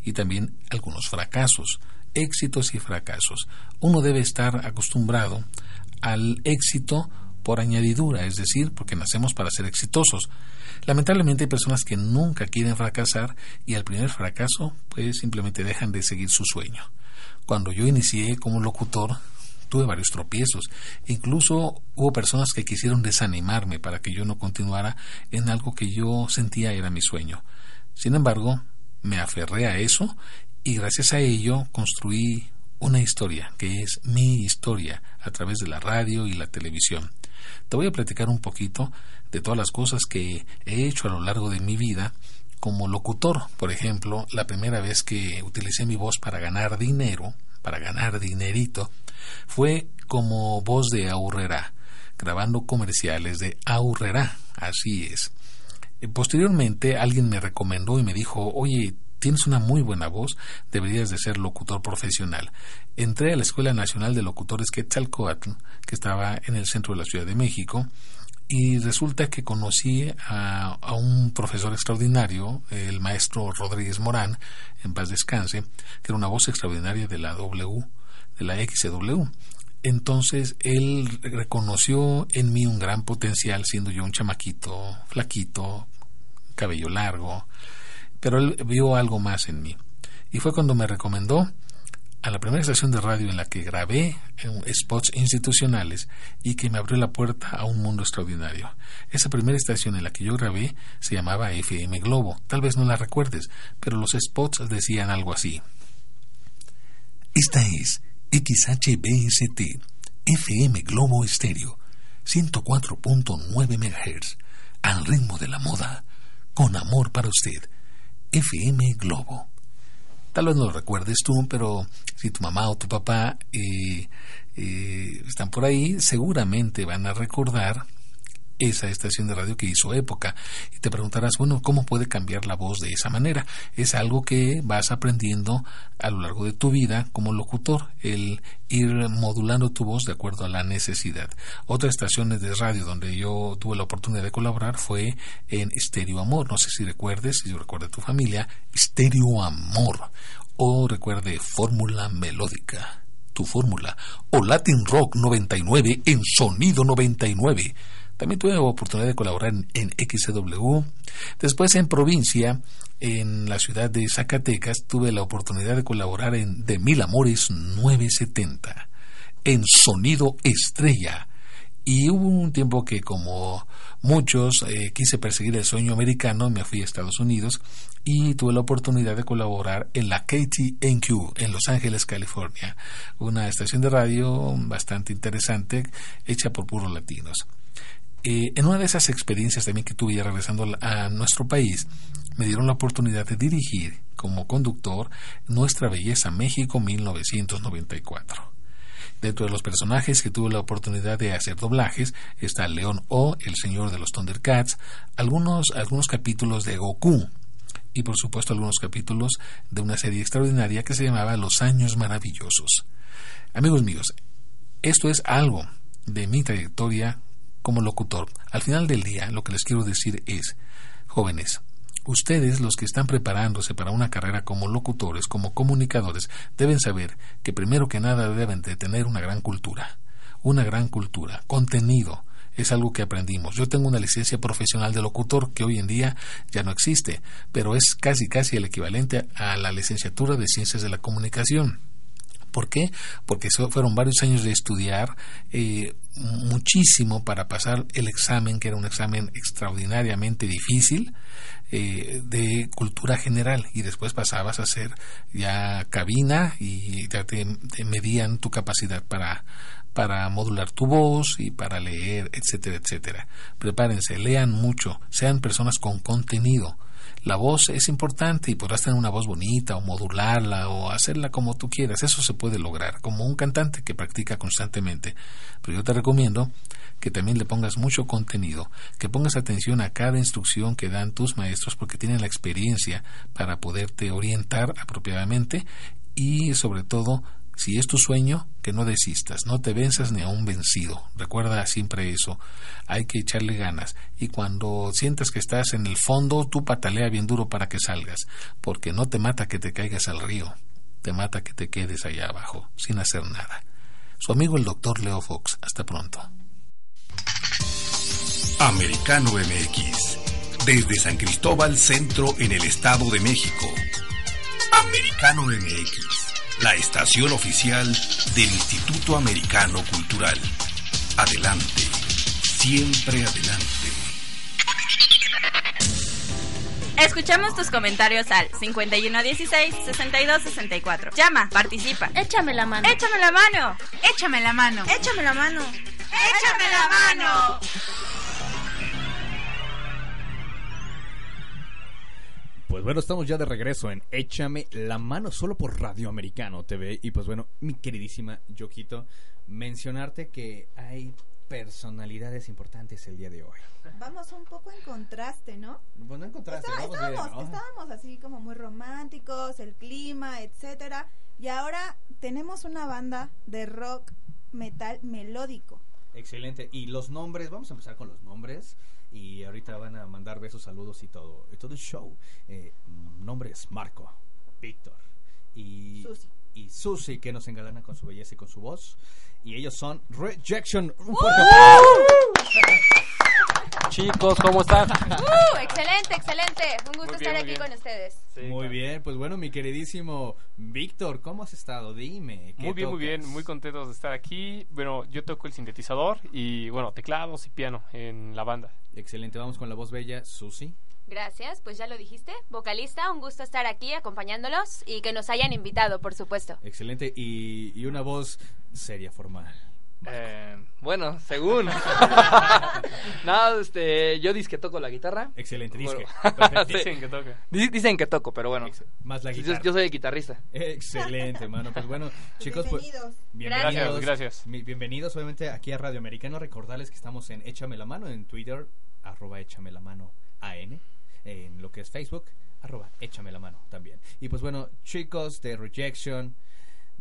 y también algunos fracasos, éxitos y fracasos. Uno debe estar acostumbrado al éxito por añadidura, es decir, porque nacemos para ser exitosos. Lamentablemente hay personas que nunca quieren fracasar y al primer fracaso pues simplemente dejan de seguir su sueño. Cuando yo inicié como locutor tuve varios tropiezos. Incluso hubo personas que quisieron desanimarme para que yo no continuara en algo que yo sentía era mi sueño. Sin embargo, me aferré a eso y gracias a ello construí una historia que es mi historia a través de la radio y la televisión. Te voy a platicar un poquito de todas las cosas que he hecho a lo largo de mi vida como locutor. Por ejemplo, la primera vez que utilicé mi voz para ganar dinero, para ganar dinerito, fue como voz de Aurrera, grabando comerciales de Aurrera, así es. Posteriormente alguien me recomendó y me dijo, oye, tienes una muy buena voz, deberías de ser locutor profesional. Entré a la Escuela Nacional de Locutores Quetzalcoatl, que estaba en el centro de la Ciudad de México, y resulta que conocí a, a, un profesor extraordinario, el maestro Rodríguez Morán, en paz descanse, que era una voz extraordinaria de la W, de la XW. Entonces él reconoció en mí un gran potencial, siendo yo un chamaquito, flaquito, cabello largo, pero él vio algo más en mí. Y fue cuando me recomendó a la primera estación de radio en la que grabé spots institucionales y que me abrió la puerta a un mundo extraordinario. Esa primera estación en la que yo grabé se llamaba FM Globo. Tal vez no la recuerdes, pero los spots decían algo así. Esta es XHBST, FM Globo Estéreo, 104.9 MHz, al ritmo de la moda, con amor para usted FM Globo. Tal vez no lo recuerdes tú, pero si tu mamá o tu papá eh, eh, están por ahí, seguramente van a recordar esa estación de radio que hizo época. Y te preguntarás, bueno, ¿cómo puede cambiar la voz de esa manera? Es algo que vas aprendiendo a lo largo de tu vida como locutor, el ir modulando tu voz de acuerdo a la necesidad. Otra estación de radio donde yo tuve la oportunidad de colaborar fue en Stereo Amor. No sé si recuerdes, si recuerda tu familia, Stereo Amor. O recuerde Fórmula Melódica tu fórmula, o Latin Rock 99 en Sonido 99. También tuve la oportunidad de colaborar en, XW. Después en provincia, en la ciudad de Zacatecas, tuve la oportunidad de colaborar en De Mil Amores 970, en Sonido Estrella. Y hubo un tiempo que como muchos eh, quise perseguir el sueño americano, me fui a Estados Unidos y tuve la oportunidad de colaborar en la KTNQ en Los Ángeles, California, una estación de radio bastante interesante hecha por puros latinos. Eh, en una de esas experiencias también que tuve regresando a nuestro país, me dieron la oportunidad de dirigir como conductor Nuestra Belleza México 1994. Dentro de los personajes que tuve la oportunidad de hacer doblajes está León O, el señor de los Thundercats, algunos, algunos capítulos de Goku y por supuesto algunos capítulos de una serie extraordinaria que se llamaba Los Años Maravillosos. Amigos míos, esto es algo de mi trayectoria como locutor. Al final del día, lo que les quiero decir es, jóvenes, ustedes los que están preparándose para una carrera como locutores, como comunicadores, deben saber que primero que nada deben de tener una gran cultura, una gran cultura, contenido, es algo que aprendimos. Yo tengo una licencia profesional de locutor que hoy en día ya no existe, pero es casi casi el equivalente a la licenciatura de ciencias de la comunicación. ¿Por qué? Porque fueron varios años de estudiar eh, muchísimo para pasar el examen, que era un examen extraordinariamente difícil, eh, de cultura general y después pasabas a hacer ya cabina y ya te, medían tu capacidad para, para modular tu voz y para leer, etcétera, etcétera. Prepárense, lean mucho, sean personas con contenido la voz es importante y podrás tener una voz bonita o modularla o hacerla como tú quieras. Eso se puede lograr, como un cantante que practica constantemente. Pero yo te recomiendo que también le pongas mucho contenido, que pongas atención a cada instrucción que dan tus maestros porque tienen la experiencia para poderte orientar apropiadamente y sobre todo Si es tu sueño, que no desistas, no te venzas ni a un vencido. Recuerda siempre eso. Hay que echarle ganas. Y cuando sientas que estás en el fondo, tú patalea bien duro para que salgas, porque no te mata que te caigas al río, te mata que te quedes allá abajo, sin hacer nada. Su amigo el doctor Leo Fox. Hasta pronto. Americano MX. Desde San Cristóbal Centro en el Estado de México. Americano MX. La estación oficial del Instituto Americano Cultural. Adelante. Siempre adelante. Escuchamos tus comentarios al 5116-6264. Llama, participa. Échame la mano. Échame la mano. Échame la mano. Échame la mano. Échame la mano. Pues bueno, estamos ya de regreso en Échame la mano solo por Radio Americano TV. Y pues bueno, mi queridísima Yoquito, mencionarte que hay personalidades importantes el día de hoy. Vamos un poco en contraste, ¿no? Pues no en contraste, Está- vamos estábamos, bien, ¿no? estábamos así como muy románticos, el clima, etcétera. Y ahora tenemos una banda de rock metal melódico. Excelente. Y los nombres, vamos a empezar con los nombres. Y ahorita van a mandar besos, saludos y todo. Y todo el show. Eh, nombres: Marco, Víctor y Susi. y Susi, que nos engalana con su belleza y con su voz. Y ellos son Rejection. Un fuerte aplauso. Chicos, ¿cómo están? Uh, excelente, excelente. Un gusto bien, estar aquí bien. con ustedes. Muy bien, pues bueno, mi queridísimo Víctor, ¿cómo has estado? Dime. ¿qué Muy bien, muy bien, muy contentos de estar aquí. Bueno, yo toco el sintetizador y, bueno, teclados y piano en la banda. Excelente, vamos con la voz bella, Susi. Gracias, pues ya lo dijiste. Vocalista, un gusto estar aquí acompañándolos y que nos hayan invitado, por supuesto. Excelente, y, y una voz seria, formal. Eh, bueno, según. no, este, yo dis que toco la guitarra. Excelente, disque. Bueno. Dicen que toca. Di- Dicen que toco, pero bueno. Más la guitarra. Yo, soy el guitarrista. Excelente, mano. Pues bueno, chicos, pues, Bienvenidos. bienvenidos. Gracias, gracias. Bienvenidos, obviamente, aquí a Radio Americano. Recordarles que estamos en Échame la mano en Twitter, arroba Échame la mano AN, en lo que es Facebook, arroba Échame la mano también. Y pues bueno, chicos de Rejection,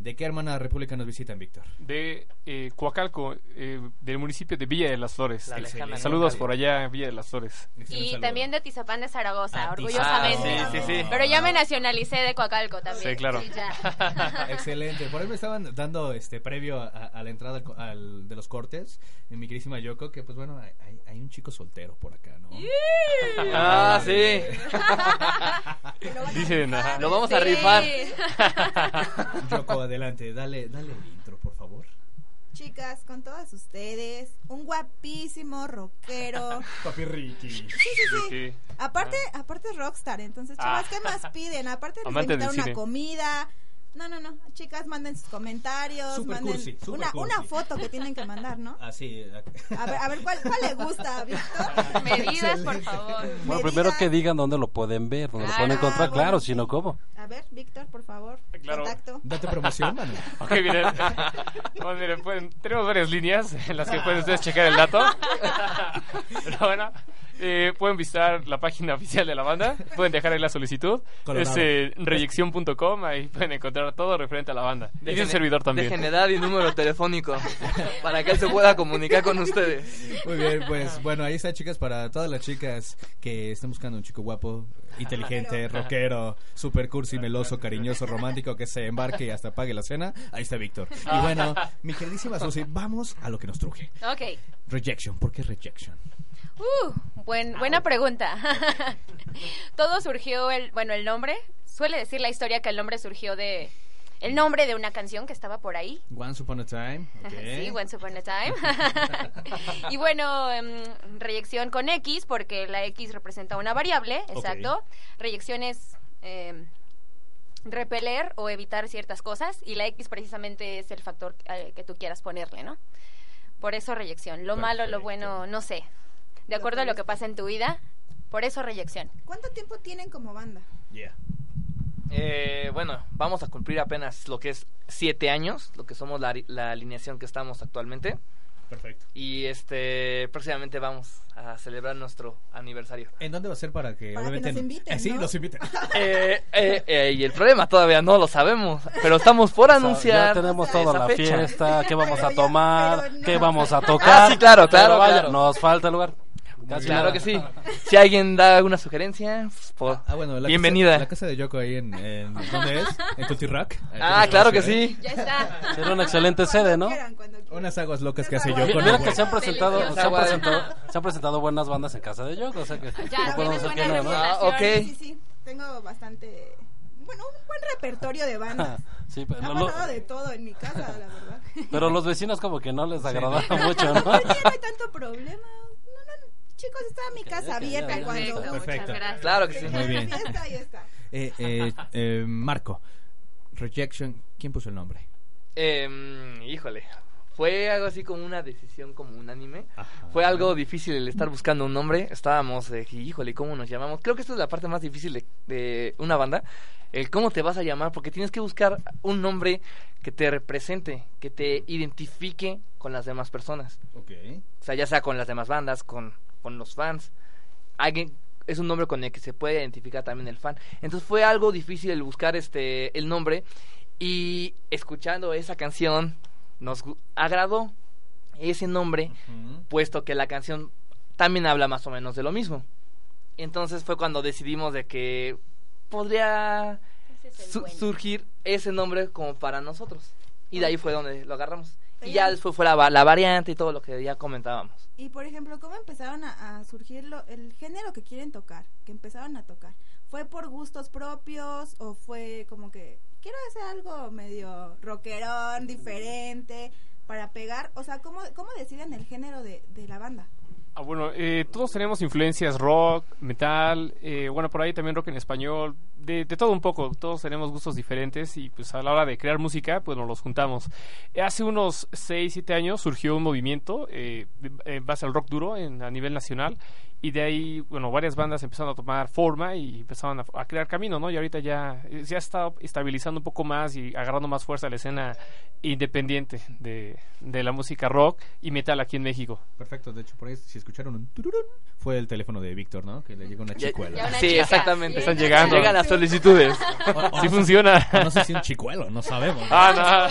¿de qué hermana república nos visitan, Víctor? De eh, Coacalco, eh, del municipio de Villa de las Flores. La Saludos por allá, Villa de las Flores. Y también de Tizapán de Zaragoza, Ah, orgullosamente. Ah, sí, sí, sí. Pero ya me nacionalicé de Coacalco también. Sí, claro. ya. Excelente. Por ahí me estaban dando este previo a, a la entrada al co- al- de los cortes, en mi queridísima Yoko, que pues bueno, hay, un chico soltero por acá, ¿no? Ah, sí. Dicen, ajá. Lo vamos a rifar. Yoko, adelante, dale, dale el intro, por favor. Chicas, con todas ustedes, un guapísimo rockero. Papi Ricky. Sí, sí, sí. Aparte, aparte es rockstar, entonces, Ah. chavas, ¿qué más piden? Aparte les a Amante invitar una comida. No, no, no. Chicas, manden sus comentarios, Super manden cursi, super una, cursi. una foto que tienen que mandar, ¿no? Así. A ver, a ver ¿cuál, cuál le gusta, Víctor? Medidas, por favor. Bueno, primero que digan dónde lo pueden ver, dónde lo pueden Claro. encontrar, Ah, claro, bueno, si no, ¿cómo? A ver, Víctor, por favor. Claro. Contacto. Date promoción, mano. Ok, miren. Bueno, miren, pueden- tenemos varias líneas en las que pueden ustedes checar el dato. Pero bueno, eh, pueden visitar la página oficial de la banda. Pueden dejar ahí la solicitud. Colorado. Es eh, reyección.com. Ahí pueden encontrar todo referente a la banda. y de un servidor también. Dejen edad y número telefónico para que él se pueda comunicar con ustedes. Muy bien, pues bueno, ahí está, chicas, para todas las chicas que estén buscando un chico guapo, inteligente, rockero, super cursi, meloso, cariñoso, romántico, que se embarque y hasta pague la cena. Ahí está Víctor. Y bueno, mi queridísima Susi, vamos a lo que nos truje. Ok. Rejection, ¿por qué Rejection? Uh, buen, buena pregunta. Todo surgió, el, bueno, el nombre. Suele decir la historia que el nombre surgió de el nombre de una canción que estaba por ahí. Once Upon a Time. Sí, Once Upon a Time. y bueno, em, reyección con X, porque la X representa una variable, exacto. Reyección es em, repeler o evitar ciertas cosas, y la X precisamente es el factor eh, que tú quieras ponerle, ¿no? Por eso reyección. Lo malo, lo bueno, no sé. De acuerdo a lo que pasa en tu vida, por eso reyección. ¿Cuánto tiempo tienen como banda? Eh, bueno, vamos a cumplir apenas lo que es siete años, lo que somos la, la alineación que estamos actualmente. Perfecto. Y este próximamente vamos a celebrar nuestro aniversario. ¿En dónde va a ser para que Para que obviamente nos inviten, Eh, sí, ¿no? los inviten. Eh, eh, eh, y el problema todavía no lo sabemos, pero estamos por anunciar. Ya tenemos toda la fecha. fiesta, qué vamos a tomar, no. qué vamos a tocar. Ah, sí, claro, Pero claro, vaya, claro. Nos falta el lugar. Casi Claro nada. que sí. Si alguien da alguna sugerencia, por- Ah, bueno, la bienvenida. Casa, la casa de Yoko ahí en, en ¿dónde es? En Tulti Rock. Ah, claro que sí. Ya está. Sería una excelente sede, ¿no? Unas aguas locas que hace Yoko. mira ¿no? que se han presentado, se han presentado, se han presentado buenas bandas en casa de Yoko, o sea que Ya, no podemos decir que no, ¿no? Ah, ok. Sí, sí, tengo bastante, bueno, un buen repertorio de bandas. Sí, pero, Ha lo- pasado de todo en mi casa, la verdad. pero los vecinos como que no les agradaba mucho, ¿no? Oye, no hay tanto problema. Chicos, está mi casa abierta cuando Perfecto, gracias. Claro que sí. Muy bien. fiesta, ahí está. Eh, eh, eh, Marco, Rejection, ¿quién puso el nombre? Em, híjole, fue algo así como una decisión como unánime. Fue algo difícil el estar buscando un nombre. Estábamos, de, híjole, ¿cómo nos llamamos? Creo que esta es la parte más difícil de, de una banda. El cómo te vas a llamar, porque tienes que buscar un nombre que te represente, que te identifique con las demás personas. Ok. O sea, ya sea con las demás bandas, con, con los fans. Alguien es un nombre con el que se puede identificar también el fan. Entonces fue algo difícil el buscar este el nombre y escuchando esa canción nos agradó ese nombre, puesto que la canción también habla más o menos de lo mismo. Entonces fue cuando decidimos de que podría Ese es el su- bueno. surgir ese nombre como para nosotros. Y de ahí fue donde lo agarramos. Y ya después fue la, la variante y todo lo que ya comentábamos. Y por ejemplo, ¿cómo empezaron a, a surgir lo- el género que quieren tocar? Que empezaron a tocar. ¿Fue por gustos propios o fue como que quiero hacer algo medio rockerón, diferente, para pegar? O sea, ¿cómo, cómo deciden el género de, de la banda? Ah, bueno, eh, todos tenemos influencias rock, metal, eh, bueno, por ahí también rock en español, de, de todo un poco, todos tenemos gustos diferentes y pues a la hora de crear música, pues nos los juntamos. Eh, hace unos 6, 7 años surgió un movimiento eh, en base al rock duro en, a nivel nacional y de ahí, bueno, varias bandas empezaron a tomar forma y empezaron a, a crear camino, ¿no? Y ahorita ya eh, se ha estado estabilizando un poco más y agarrando más fuerza la escena independiente de, de la música rock y metal aquí en México. Perfecto, de hecho, por ahí, si escucharon un tururún, fue el teléfono de Víctor, ¿no? Que le llegó una Ya- chicuela. Ya una Sí, chica. exactamente. Están llegando. Llegan las solicitudes. O- o Sí no sé- funciona. no sé si un chicuelo, no sabemos. Ah,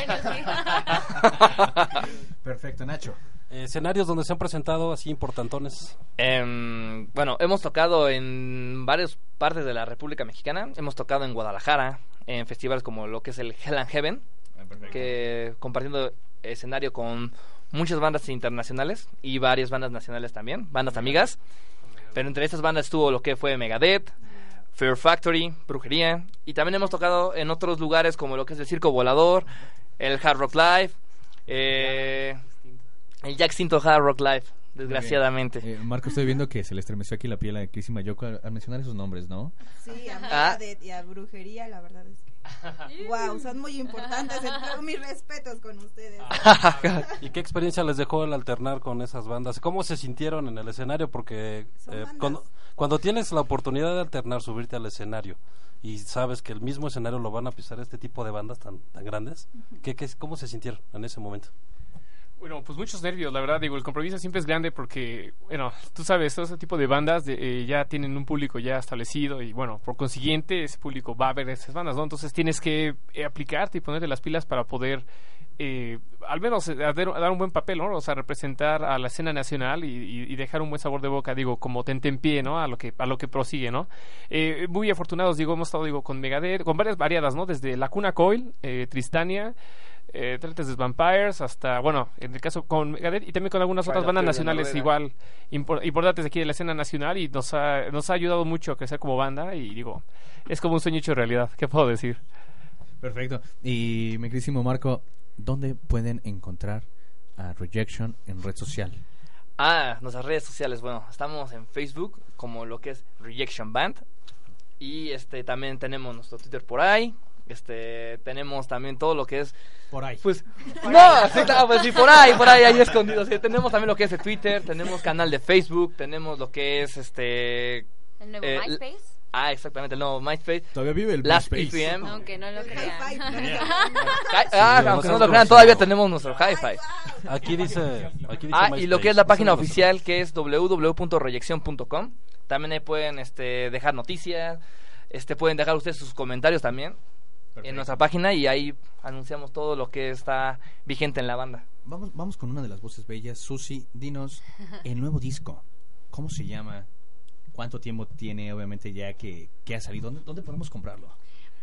Perfecto, Nacho. Eh, escenarios donde se han presentado así importantones. Em, bueno, hemos tocado en varias partes de la República Mexicana. Hemos tocado en Guadalajara, en festivales como lo que es el Hell and Heaven, que compartiendo escenario con muchas bandas internacionales y varias bandas nacionales también, bandas amigas. Pero entre estas bandas estuvo lo que fue Megadeth, Fear Factory, Brujería. Y también hemos tocado en otros lugares como lo que es el Circo Volador, el Hard Rock Live, eh, el extinto Hard Rock Live, desgraciadamente. Eh, Marco, estoy viendo que se le estremeció aquí la piel a Crisima Yoko al al mencionar esos nombres, ¿no? Sí, a Ah. Megadeth y a Brujería, la verdad es que... wow, son muy importantes. Mis respetos con ustedes. ¿Y qué experiencia les dejó el alternar con esas bandas? ¿Cómo se sintieron en el escenario? Porque eh, cuando, cuando tienes la oportunidad de alternar, subirte al escenario y sabes que el mismo escenario lo van a pisar este tipo de bandas tan, tan grandes, ¿qué, qué, ¿cómo se sintieron en ese momento? Bueno, pues muchos nervios, la verdad. Digo, el compromiso siempre es grande porque, bueno, tú sabes, todo ese tipo de bandas de- eh, ya tienen un público ya establecido y, bueno, por consiguiente, ese público va a ver esas bandas, ¿no? Entonces tienes que eh, aplicarte y ponerte las pilas para poder, eh, al menos, eh, dar, un buen papel, ¿no? O sea, representar a la escena nacional y, y- y dejar un buen sabor de boca, digo, como tente en pie, ¿no? A lo que, a lo que prosigue, ¿no? Eh, muy afortunados, digo, hemos estado, digo, con Megadeth, con varias variadas, ¿no? Desde La Cuna Coil, eh, Tristania, eh, Tretes de Vampires hasta, bueno, en el caso con Megadeth y también con algunas otras bandas nacionales igual impor- importantes aquí de la escena nacional y nos ha, nos ha ayudado mucho a crecer como banda y digo, es como un sueño hecho realidad, ¿qué puedo decir? Perfecto. Y mi queridísimo Marco, ¿dónde pueden encontrar a Rejection en red social? Ah, nuestras redes sociales, bueno, estamos en Facebook como lo que es Rejection Band y este también tenemos nuestro Twitter por ahí, este tenemos también todo lo que es Por ahí. pues no, sí, claro, pues sí, por ahí, por ahí, ahí escondido. sí, tenemos también lo que es el Twitter, tenemos canal de Facebook, tenemos lo que es este El nuevo eh, MySpace. Ah, exactamente, no, MySpace. Todavía vive el Last MySpace. EPM. Aunque no lo crean. Ah, aunque no lo crean, todavía tenemos nuestro hi-fi. Aquí dice, aquí dice Ah, y lo que es la página oficial que es www.reyección.com. También ahí pueden este, dejar noticias, este, pueden dejar ustedes sus comentarios también en nuestra página y ahí anunciamos todo lo que está vigente en la banda. Vamos, vamos con una de las voces bellas. Susi, dinos el nuevo disco. ¿Cómo se llama? ¿Cuánto tiempo tiene, obviamente, ya que, que ha salido? ¿Dónde, dónde podemos comprarlo?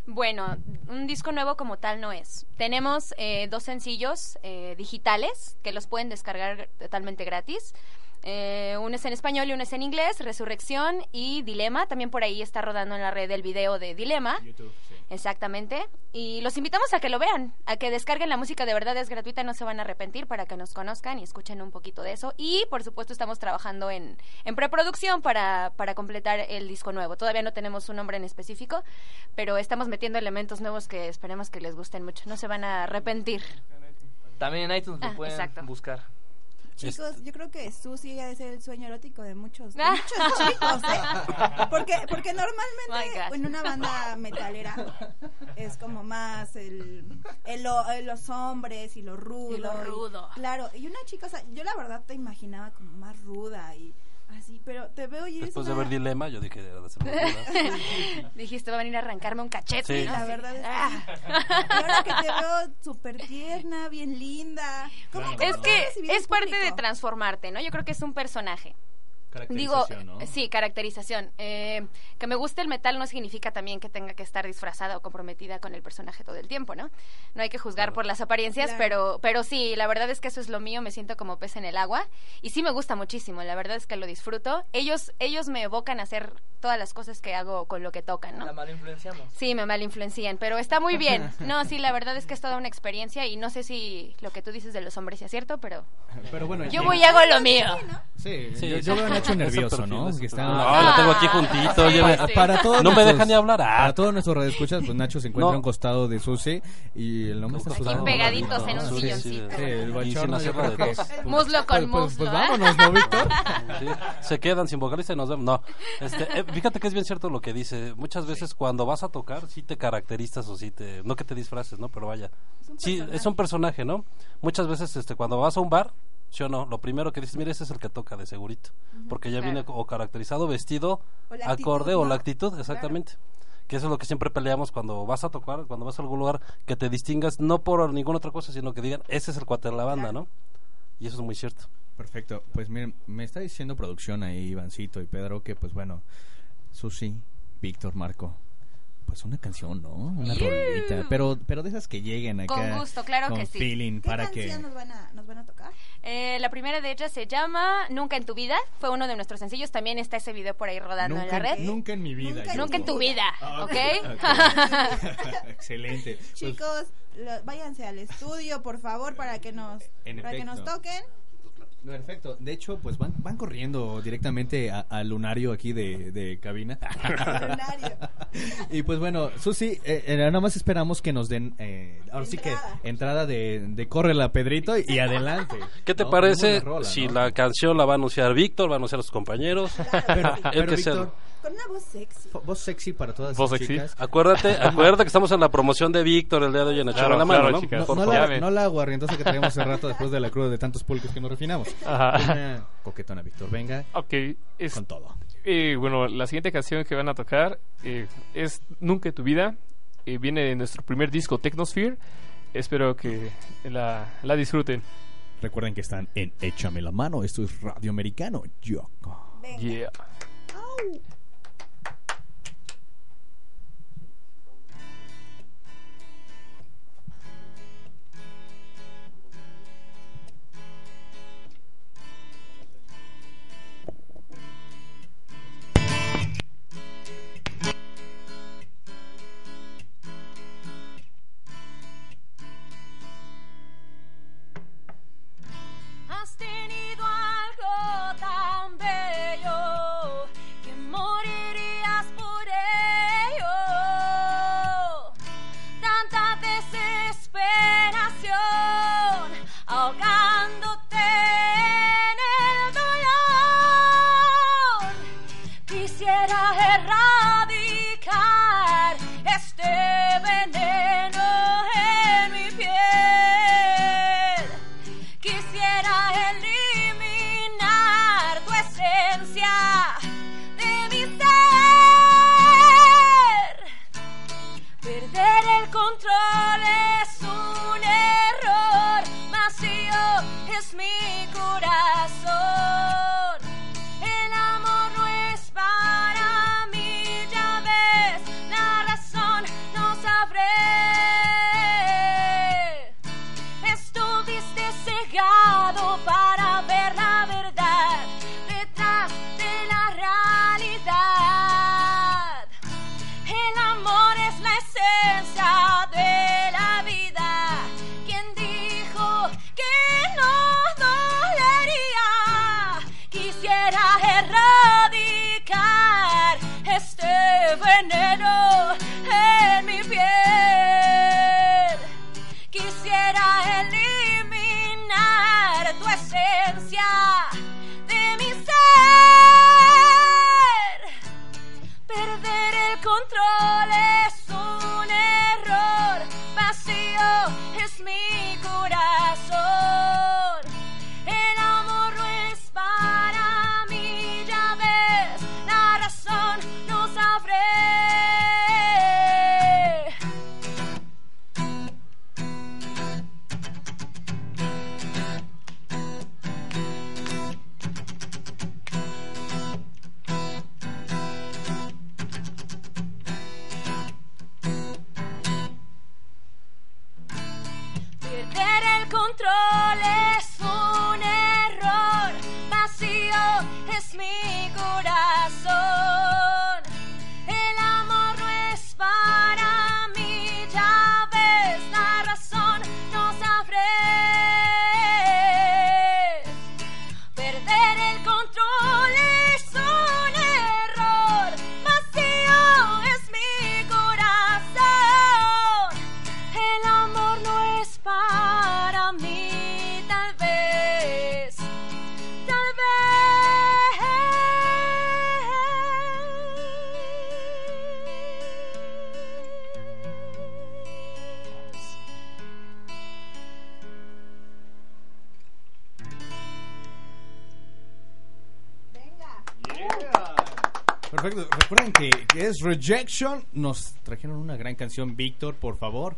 Bueno, un disco nuevo como tal no es. Tenemos eh, dos sencillos eh, digitales que los pueden descargar totalmente gratis. Eh, uno es en español y uno es en inglés, Resurrección y Dilema. También por ahí está rodando en la red el video de Dilema. Exactamente. Y los invitamos a que lo vean, a que descarguen la música de verdad, es gratuita, no se van a arrepentir para que nos conozcan y escuchen un poquito de eso. Y por supuesto estamos trabajando en, en preproducción para, para completar el disco nuevo. Todavía no tenemos un nombre en específico, pero estamos metiendo elementos nuevos que esperemos que les gusten mucho. No se van a arrepentir. También en iTunes lo Ah, pueden exacto. buscar. Chicos, yo creo que Susi ha de ser el sueño erótico de muchos, de muchos chicos, ¿eh? Porque, porque normalmente God. en una banda metalera es como más el, el lo- los hombres y lo rudo. Y lo rudo. claro, y una chica, o sea, yo la verdad te imaginaba como más ruda y así, pero te veo y eres Después de ver Dilema, yo dije, era de buena. Dijiste, va a venir a arrancarme un cachete. Sí. ¿no? La verdad es que Ah. Y ahora que te veo súper tierna, bien linda. ¿Cómo, cómo Es que es parte de transformarte, ¿no? Yo creo que es un personaje. Digo, sí, caracterización. Eh, que me guste el metal no significa también que tenga que estar disfrazada o comprometida con el personaje todo el tiempo, ¿no? No hay que juzgar por las apariencias, Claro. pero, pero sí, la verdad es que eso es lo mío, me siento como pez en el agua y sí me gusta muchísimo, la verdad es que lo disfruto. Ellos, ellos me evocan a hacer todas las cosas que hago con lo que tocan, ¿no? La mal influenciamos. Sí, me mal influencian, pero está muy bien. No, sí, la verdad es que es toda una experiencia y no sé si lo que tú dices de los hombres sea cierto, pero Pero bueno, yo voy y hago lo mío. Sí, Sí, yo, sí. yo veo Ese nervioso, ¿no? Que está... No, lo tengo aquí juntito, sí, lleve- sí. Para todos No me nuestros- deja ni hablar. Ah. Para todos nuestros radioescuchas, pues Nacho se encuentra No. a un costado de Susi y el hombre está Aquí sudando. pegaditos en un Sí, sí, silloncito. Sí, el pues- Muslo con pues, pues, muslo, Pues ¿eh? vámonos, ¿no, Víctor? Sí, se quedan sin vocalista y nos vemos. No, este, eh, fíjate que es bien cierto lo que dice. Muchas veces cuando vas a tocar, sí te caracterizas o sí te. No que te disfraces, ¿no? Pero vaya. Sí, es un personaje, ¿no? Muchas veces este, cuando vas a un bar, sí o no, lo primero que dices, mira, ese es el que toca de segurito. Porque ya viene Claro. o caracterizado, vestido, O acorde actitud, o la actitud, exactamente. Que eso es lo que siempre peleamos cuando vas a tocar, cuando vas a algún lugar, que te distingas no por ninguna otra cosa, sino que digan, ese es el cuate de la banda, ¿no? Y eso es muy cierto. Perfecto. Pues miren, me está diciendo producción ahí, Ivancito y Pedro, que pues bueno, Susi, Víctor, Marco, pues una canción, ¿no? Una rolita. Pero, pero de esas que lleguen acá. Con gusto, claro con que sí. feeling ¿Qué para que... canción nos van a, nos van a tocar? Eh, la primera de ellas se llama Nunca en tu vida. Fue uno de nuestros sencillos. También está ese video por ahí rodando en la red. nunca en mi vida. Nunca Nunca en tu vida, Ah, ¿ok? ok. Excelente. Chicos, lo- váyanse al estudio, por favor, para que nos, En para que nos toquen. Perfecto. De hecho, pues van, van corriendo directamente a- al lunario aquí de, de cabina. Lunario. y pues bueno, Susi, eh, eh, nada más esperamos que nos den, eh, ahora sí que Entrada. de, de córrela Pedrito y adelante. ¿Qué te ¿No? parece rola, si ¿no? la canción la va a anunciar Víctor, va a anunciar a sus compañeros? Pero, El pero, que sea- Víctor, Con una voz sexy. fo- voz sexy para todas Voz las sexy. chicas. Acuérdate, acuérdate que estamos en la promoción de Víctor el día de hoy en Claro, la mano, claro, ¿no? chicas. No, no la, no la aguardientosa que traíamos hace rato después de la cruda de tantos pulques que nos refinamos. Ajá. Una coquetona, Víctor. Venga Ok, es, con todo. eh, bueno, la siguiente canción que van a tocar eh, es Nunca en tu vida. eh, viene de nuestro primer disco, Technosphere. Espero que la, la disfruten. Recuerden que están en Échame la mano. Esto es Radio Americano. Yo. Venga. Yeah. Au. tan bello que moriré. Rejection. Nos trajeron una gran canción. Víctor, por favor.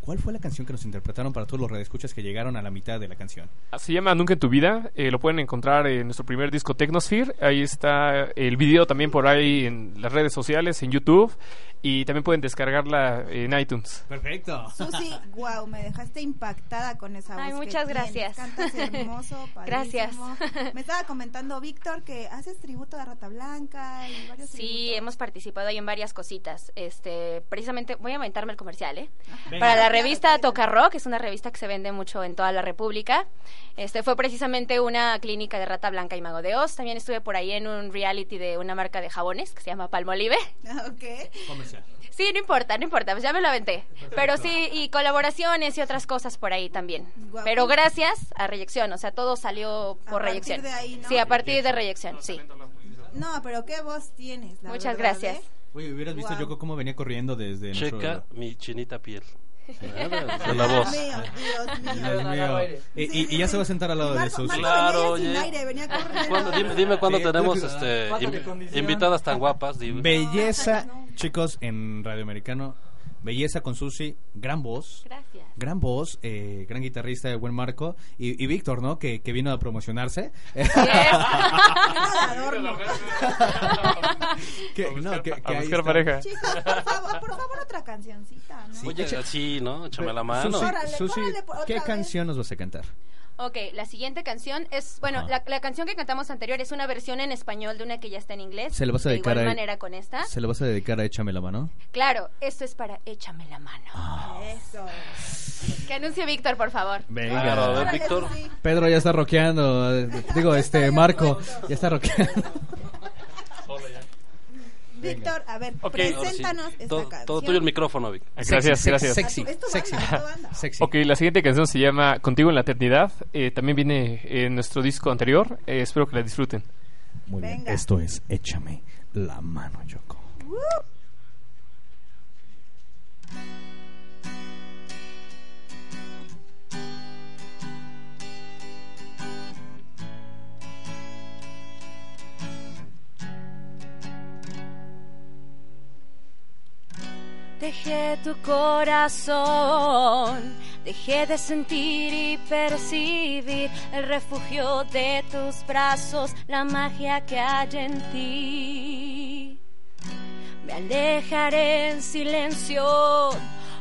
¿Cuál fue la canción que nos interpretaron para todos los radioescuchas que llegaron a la mitad de la canción? Se llama Nunca en tu vida. eh, lo pueden encontrar en nuestro primer disco Technosphere. Ahí está el video también por ahí en las redes sociales, en YouTube. Y también pueden descargarla en iTunes. Perfecto. Susi, wow, me dejaste impactada con esa voz. Ay, que muchas tienes. gracias. Cantas hermoso, Gracias. Me estaba comentando Víctor que haces tributo a Rata Blanca y varios Sí, hemos participado ahí en varias cositas. Este, precisamente, voy a aventarme el comercial, ¿eh? Venga. Para la Claro, revista Toca Rock, es una revista que se vende mucho en toda la República. Este fue precisamente una clínica de Rata Blanca y Mago de Oz. También estuve por ahí en un reality de una marca de jabones que se llama Palmolive. ok. Sí, no importa, no importa, pues ya me lo aventé. Pero sí, y colaboraciones y otras cosas por ahí también. Guau. Pero gracias a Reyección, o sea, todo salió por Reyección. de ahí, ¿no? Sí, a partir de Reyección, sí. No, pero qué voz tienes. la Muchas verdad, gracias. ¿eh? Oye, hubieras visto Guau. Yoko cómo venía corriendo desde Checa nuestro... mi chinita piel. Dios la voz. mío, Dios mío. Dios mío. Y, ya se va a sentar al lado de Susi. Marco Claro, venía sin oye. aire, venía corriendo. ¿Cuándo- dime, dime cuándo Sí, tenemos tú- este, invitadas tan guapas. dime. Belleza, chicos, en Radio Americano. Belleza con Susi, gran voz. Gracias. Gran voz, eh, gran guitarrista de buen marco. Y, y Víctor, ¿no? Que, que vino a promocionarse. Que- no, que- a que ahí buscar está. pareja. Chicos, por favor, por favor, otra cancioncita, ¿no? Oye, sí, ¿no? Échame la mano. Susi, Órale, Susi, órale, otra ¿qué vez. canción nos vas a cantar? Ok, la siguiente canción es, bueno, la, la canción que cantamos anterior es una versión en español de una que ya está en inglés. ¿Se le vas a de dedicar igual a manera con esta. ¿Se le vas a dedicar a Échame la mano? Claro, esto es para Échame la mano. Ah. Eso. Que anuncie Víctor, por favor. Venga. Claro, a ver, Víctor. Pedro ya está rockeando. eh, Digo, este, Marco ya está rockeando. Víctor, a ver, Ok. preséntanos esta Todo, canción. todo tuyo el micrófono, Vic. Gracias, Sexy, gracias. Sexy, Es tu sexy, banda, es tu banda. sexy. Ok, la siguiente canción se llama Contigo en la Eternidad. Eh, también viene en nuestro disco anterior. Eh, espero que la disfruten. Muy bien. Venga. Esto es Échame la mano, Yoko. Uh, Dejé tu corazón, dejé de sentir y percibir el refugio de tus brazos, la magia que hay en ti. Me alejaré en silencio,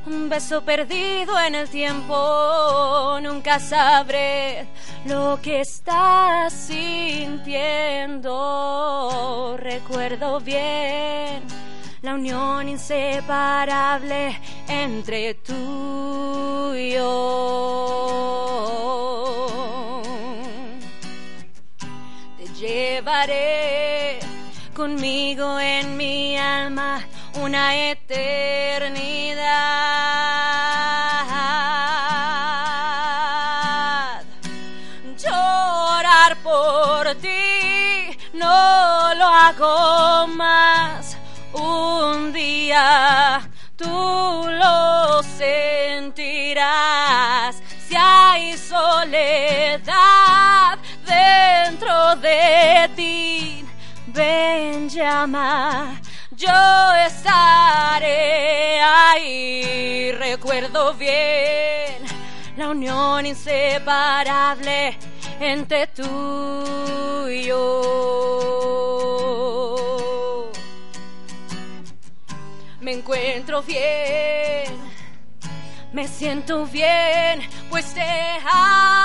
un beso perdido en el tiempo, nunca sabré lo que estás sintiendo. Recuerdo bien la unión inseparable entre tú y yo. Te llevaré conmigo en mi alma una eternidad. Llama. Yo estaré ahí. Recuerdo bien la unión inseparable entre tú y yo. Me encuentro bien, me siento bien, pues te amo.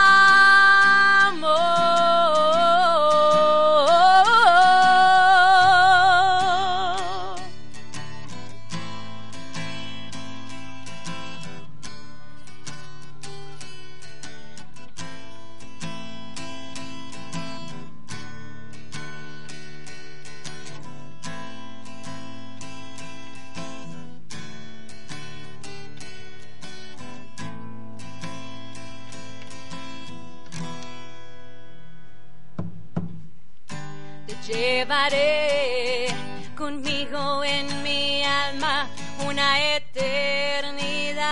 llevaré conmigo en mi alma una eternidad.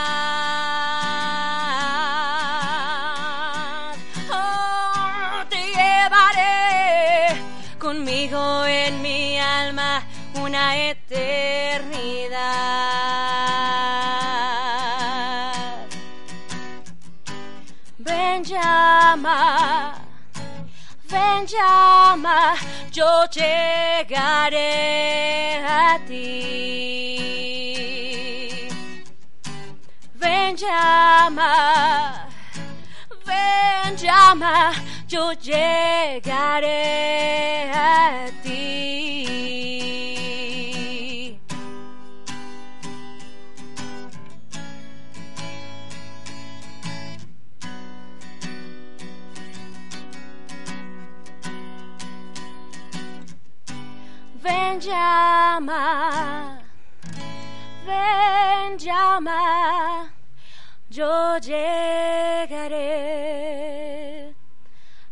Oh, te llevaré conmigo en mi alma una eternidad. Ven llama, ven llama yo llegaré a ti. Ven llama, ven llama, yo llegaré a ti. Llama, ven llama, yo llegaré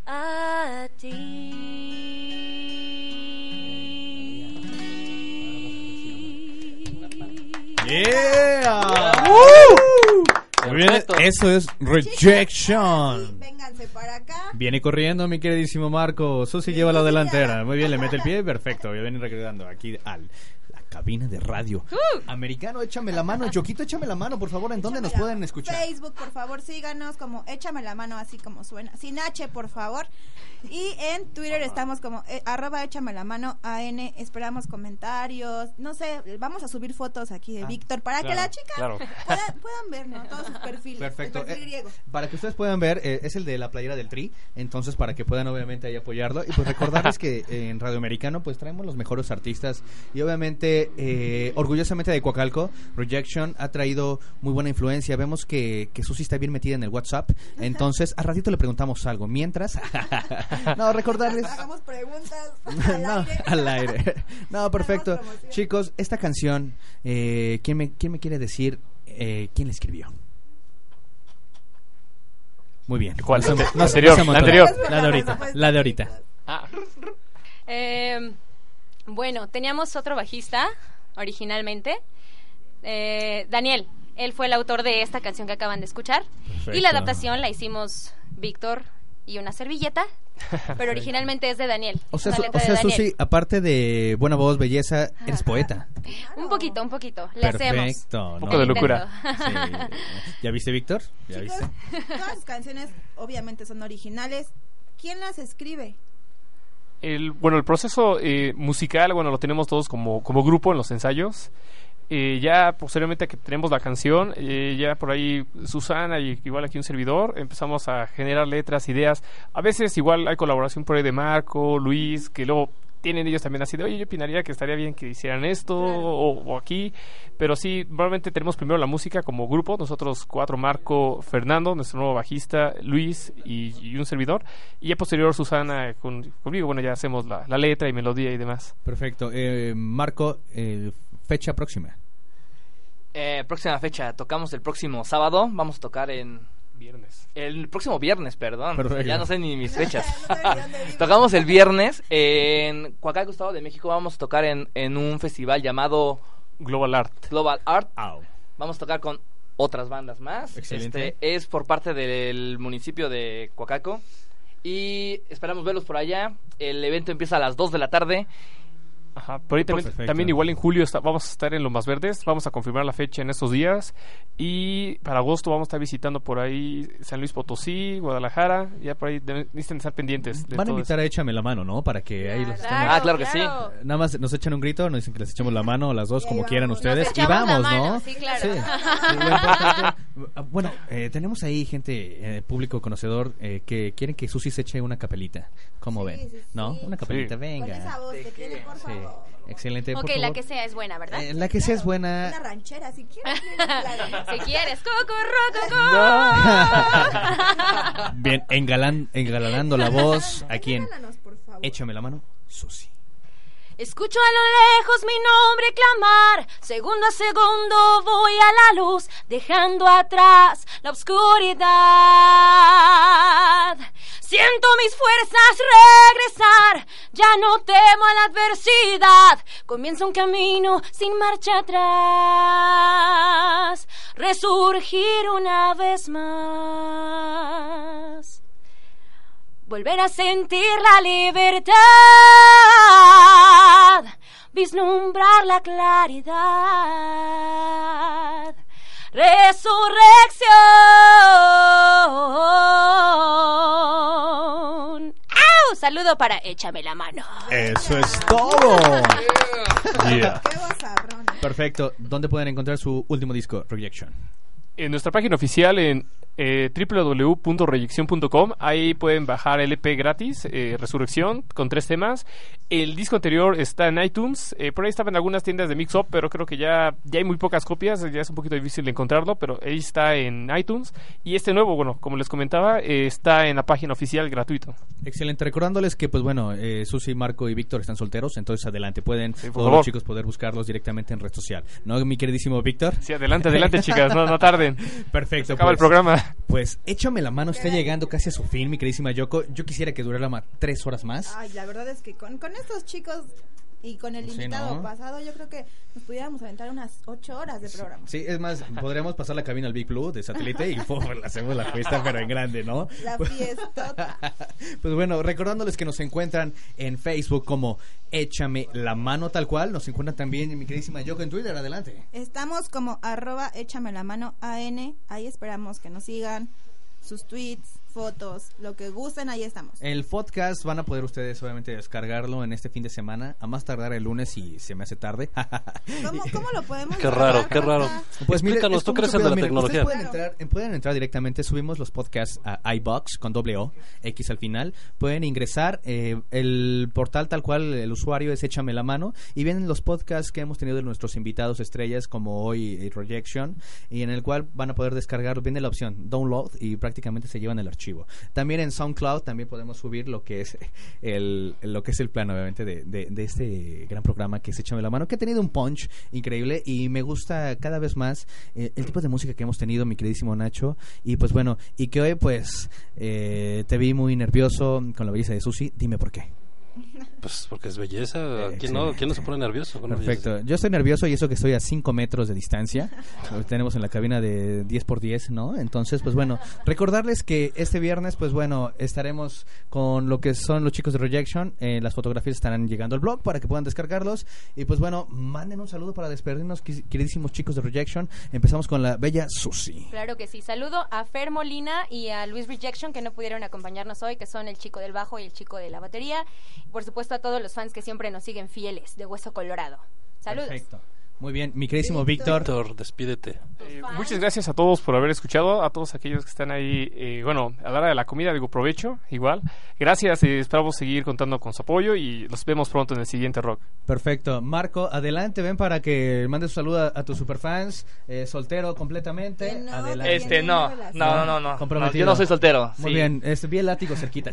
a ti. Yeah. Muy bien, eso es Rejection. Viene corriendo mi queridísimo Marco. Susi lleva la delantera. Muy bien, le mete el pie. Perfecto. Viene regresando aquí al cabina de radio. Americano, échame la mano. Choquito, échame la mano, por favor. ¿En dónde nos pueden escuchar? Facebook, por favor, síganos como Échame la mano así como suena. Sin H, por favor. Y en Twitter estamos como eh, arroba Échame la mano AN. Esperamos comentarios. No sé, vamos a subir fotos aquí de Víctor para que la chica claro. pueda- puedan ver ¿no? todos sus perfiles. Perfecto. El perfil Eh. Para que ustedes puedan ver, eh, es el de la playera del Tri. Entonces, para que puedan obviamente ahí apoyarlo. Y pues recordarles que en Radio Americano pues traemos los mejores artistas. Y obviamente, eh, orgullosamente de Coacalco, Rejection ha traído muy buena influencia. Vemos que, que Susi está bien metida en el WhatsApp. Entonces, a ratito le preguntamos algo. Mientras, no, recordarles. Hagamos preguntas. no, al aire. No, perfecto. Chicos, esta canción, eh, ¿quién, me, ¿quién me quiere decir eh, quién la escribió? Muy bien. ¿Cuál? No no anterior, no la montó. anterior. La de ahorita. La de ahorita. Eh, bueno, teníamos otro bajista originalmente, eh, Daniel. Él fue el autor de esta canción que acaban de escuchar. Y la adaptación la hicimos Víctor y una servilleta, pero originalmente es de Daniel. O sea, una Su- letra o sea de Daniel. Susi, aparte de buena voz, belleza, eres poeta. Un poquito, un poquito. Le hacemos. Perfecto. Un poco de locura. Sí. ¿Ya viste, Víctor? ¿Ya Chicos, viste? todas sus canciones obviamente son originales. ¿Quién las escribe? El, bueno, el proceso eh, musical, bueno, lo tenemos todos como, como grupo en los ensayos. Eh, ya posteriormente que tenemos la canción, eh, ya por ahí Susana y igual aquí un servidor, empezamos a generar letras, ideas. A veces igual hay colaboración por ahí de Marco, Luis, que luego tienen ellos también así de, oye, yo opinaría que estaría bien que hicieran esto o, o aquí. Pero sí, probablemente tenemos primero la música como grupo, nosotros cuatro, Marco, Fernando, nuestro nuevo bajista, Luis y, y un servidor. Y ya posterior Susana con- conmigo, bueno, ya hacemos la, la letra y melodía y demás. Perfecto. Eh, Marco, eh, fecha próxima. Eh, próxima fecha, tocamos el próximo sábado. Vamos a tocar en. Viernes. El próximo viernes, perdón. Perfecto. Ya no sé ni mis fechas. Tocamos el viernes en Coacalco, Estado de México. Vamos a tocar en, en un festival llamado Global Art. Global Art. Vamos a tocar con otras bandas más. Excelente. Este es por parte del municipio de Coacalco. Y esperamos verlos por allá. El evento empieza a las 2 de la tarde. Ajá, por ahí también, igual en julio está- vamos a estar en Lomas Verdes, vamos a confirmar la fecha en estos días y para agosto vamos a estar visitando por ahí San Luis Potosí, Guadalajara, ya por ahí de- necesitan estar pendientes. De Van a invitar a Échame la mano, ¿no? Para que ahí los estemos- Ah, claro que sí. Nada más nos echan un grito, nos dicen que les echemos la mano, las dos, como quieran Nos ustedes. Y echamos la vamos, mano, ¿no? Sí, claro. Sí. Sí, Ah, Bueno, eh, tenemos ahí gente, eh, público conocedor, eh, que quieren que Susi se eche una capelita. ¿Cómo ven? ¿No? Una capelita, Sí. venga. Con esa voz que tiene, por Sí, favor. Excelente. Ok, la que sea es buena, ¿verdad? Eh, la que sea es buena. Una ranchera, si quieres. claro. si quieres, coco, Bien, engalan, engalanando la voz. ¿A quién? Échame la mano, Susi. Escucho a lo lejos mi nombre clamar, segundo a segundo voy a la luz, dejando atrás la oscuridad. Siento mis fuerzas regresar, ya no temo a la adversidad, comienza un camino sin marcha atrás, resurgir una vez más volver a sentir la libertad, vislumbrar la claridad, resurrección. saludo para Échame la mano. Eso es todo. Qué vozarrón. Perfecto. ¿Dónde pueden encontrar su último disco, Rejection? En nuestra página oficial en eh, www.reyección.com ahí pueden bajar el EP gratis, eh, Resurrección, con tres temas. El disco anterior está en iTunes, eh, por ahí estaba en algunas tiendas de Mix Up, pero creo que ya, ya hay muy pocas copias, ya es un poquito difícil de encontrarlo, pero ahí está en iTunes. Y este nuevo, bueno, como les comentaba, eh, está en la página oficial gratuito. Excelente. Recordándoles que, pues bueno, eh, Susi, Marco y Víctor están solteros, entonces adelante. Pueden todos favor. los chicos poder buscarlos directamente en red social. ¿No, mi queridísimo Víctor? Sí, adelante, adelante, chicas, no, no tarden. Perfecto. Se acaba el pues, programa. Pues échame la mano, está llegando casi a su fin, mi queridísima Yoko. Yo quisiera que durara ma- tres horas más. Ay, la verdad es que con, con estos chicos y con el Sí, invitado ¿no? pasado, yo creo que nos pudiéramos aventar unas ocho horas de programa. Sí, es más, podríamos pasar la cabina al Big Blue de satélite y hacemos la fiesta, pero en grande, ¿no? La fiesta. Pues bueno, recordándoles que nos encuentran en Facebook como Échame la mano tal cual. Nos encuentran también mi queridísima Yoko en Twitter. Adelante. Estamos como arroba échame la mano AN. Ahí esperamos que nos sigan sus tweets, fotos, lo que gusten, ahí estamos. El podcast van a poder ustedes obviamente descargarlo en este fin de semana, a más tardar el lunes si se me hace tarde. ¿Cómo, cómo lo podemos Qué raro, qué raro. Pues mire, Explícanos, tú crees en la tecnología. Pueden entrar, pueden entrar directamente, subimos los podcasts a iBox con doble O, X al final. Pueden ingresar, eh, el portal tal cual, el usuario es Échame la mano, y vienen los podcasts que hemos tenido de nuestros invitados estrellas, como hoy eh, Rejection, y en el cual van a poder descargar, viene la opción download y prácticamente se llevan el También en SoundCloud también podemos subir lo que es el, lo que es el plan, obviamente, de, de, de este gran programa que es Échame la mano, que ha tenido un punch increíble y me gusta cada vez más eh, el tipo de música que hemos tenido, mi queridísimo Nacho. Y pues bueno, y que hoy pues eh, te vi muy nervioso con la belleza de Susi. Dime por qué. Pues porque es belleza. ¿Quién no, ¿quién no se pone nervioso? con Perfecto. Yo estoy nervioso y eso que estoy a 5 metros de distancia. Lo tenemos en la cabina de 10 por 10, ¿no? Entonces, pues bueno, recordarles que este viernes, pues bueno, estaremos con lo que son los chicos de Rejection. Eh, las fotografías estarán llegando al blog para que puedan descargarlos. Y pues bueno, manden un saludo para despedirnos, queridísimos chicos de Rejection. Empezamos con la bella Susi. Claro que sí. Saludo a Fer Molina y a Luis Rejection que no pudieron acompañarnos hoy, que son el chico del bajo y el chico de la batería. Por supuesto a todos los fans que siempre nos siguen fieles de Hueso Colorado. Saludos. Perfecto. Muy bien, mi queridísimo Víctor. Víctor, despídete. Eh, muchas gracias a todos por haber escuchado, a todos aquellos que están ahí, eh, bueno, a la hora de la comida, digo provecho, igual. Gracias, eh, esperamos seguir contando con su apoyo y los vemos pronto en el siguiente rock. Perfecto. Marco, adelante, ven para que mandes un saludo a, a tus superfans. Eh, soltero completamente. adelante. Este, no, no, no, no, no. Comprometido. No, yo no soy soltero. Muy sí. bien, este, vi el látigo cerquita.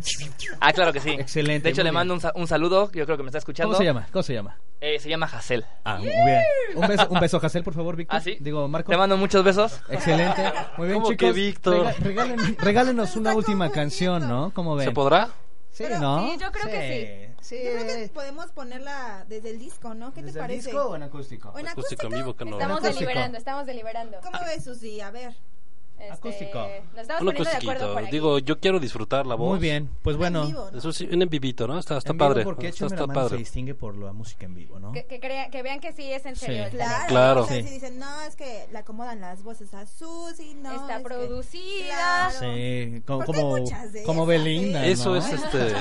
Ah, claro que sí. Excelente. De hecho, le bien. mando un, un saludo, yo creo que me está escuchando. ¿Cómo se llama? ¿Cómo se llama? Eh, se llama Hassel. Ah, muy bien. Un beso, un beso, Hassel, por favor, Víctor. Ah, sí. Digo, Marco. Te mando muchos besos. Excelente. Muy bien, ¿Cómo chicos. que Víctor? rega- regalen- regálenos una última canción, ¿no? ¿Cómo ven? ¿Se podrá? Sí, Pero ¿no? sí, yo creo que sí. Yo creo que podemos ponerla desde el disco, ¿no? ¿Qué te ¿Desde el parece? disco o en acústico? ¿O en Acústico en vivo que no. Estamos acústico. deliberando, estamos deliberando. ¿Cómo ves, Susi? A ver. Este, Acústico. Nos estamos Un poniendo de acuerdo acústico. por aquí. Digo, yo quiero disfrutar la voz. Muy bien, pues bueno. vivo, ¿no? Eso sí, un en vivito, ¿no? Está, está En vivo padre. Porque está, está la mano se padre. distingue por la música en vivo, ¿no? Que, que, crea- que vean que sí es en Sí. serio. Claro. Claro. O sea, Sí. si dicen, no, es que le acomodan las voces a Susi, no. Está es que- producida. Claro. Sí, como, como, como esas, Belinda. ¿eh? Eso ¿no? es este.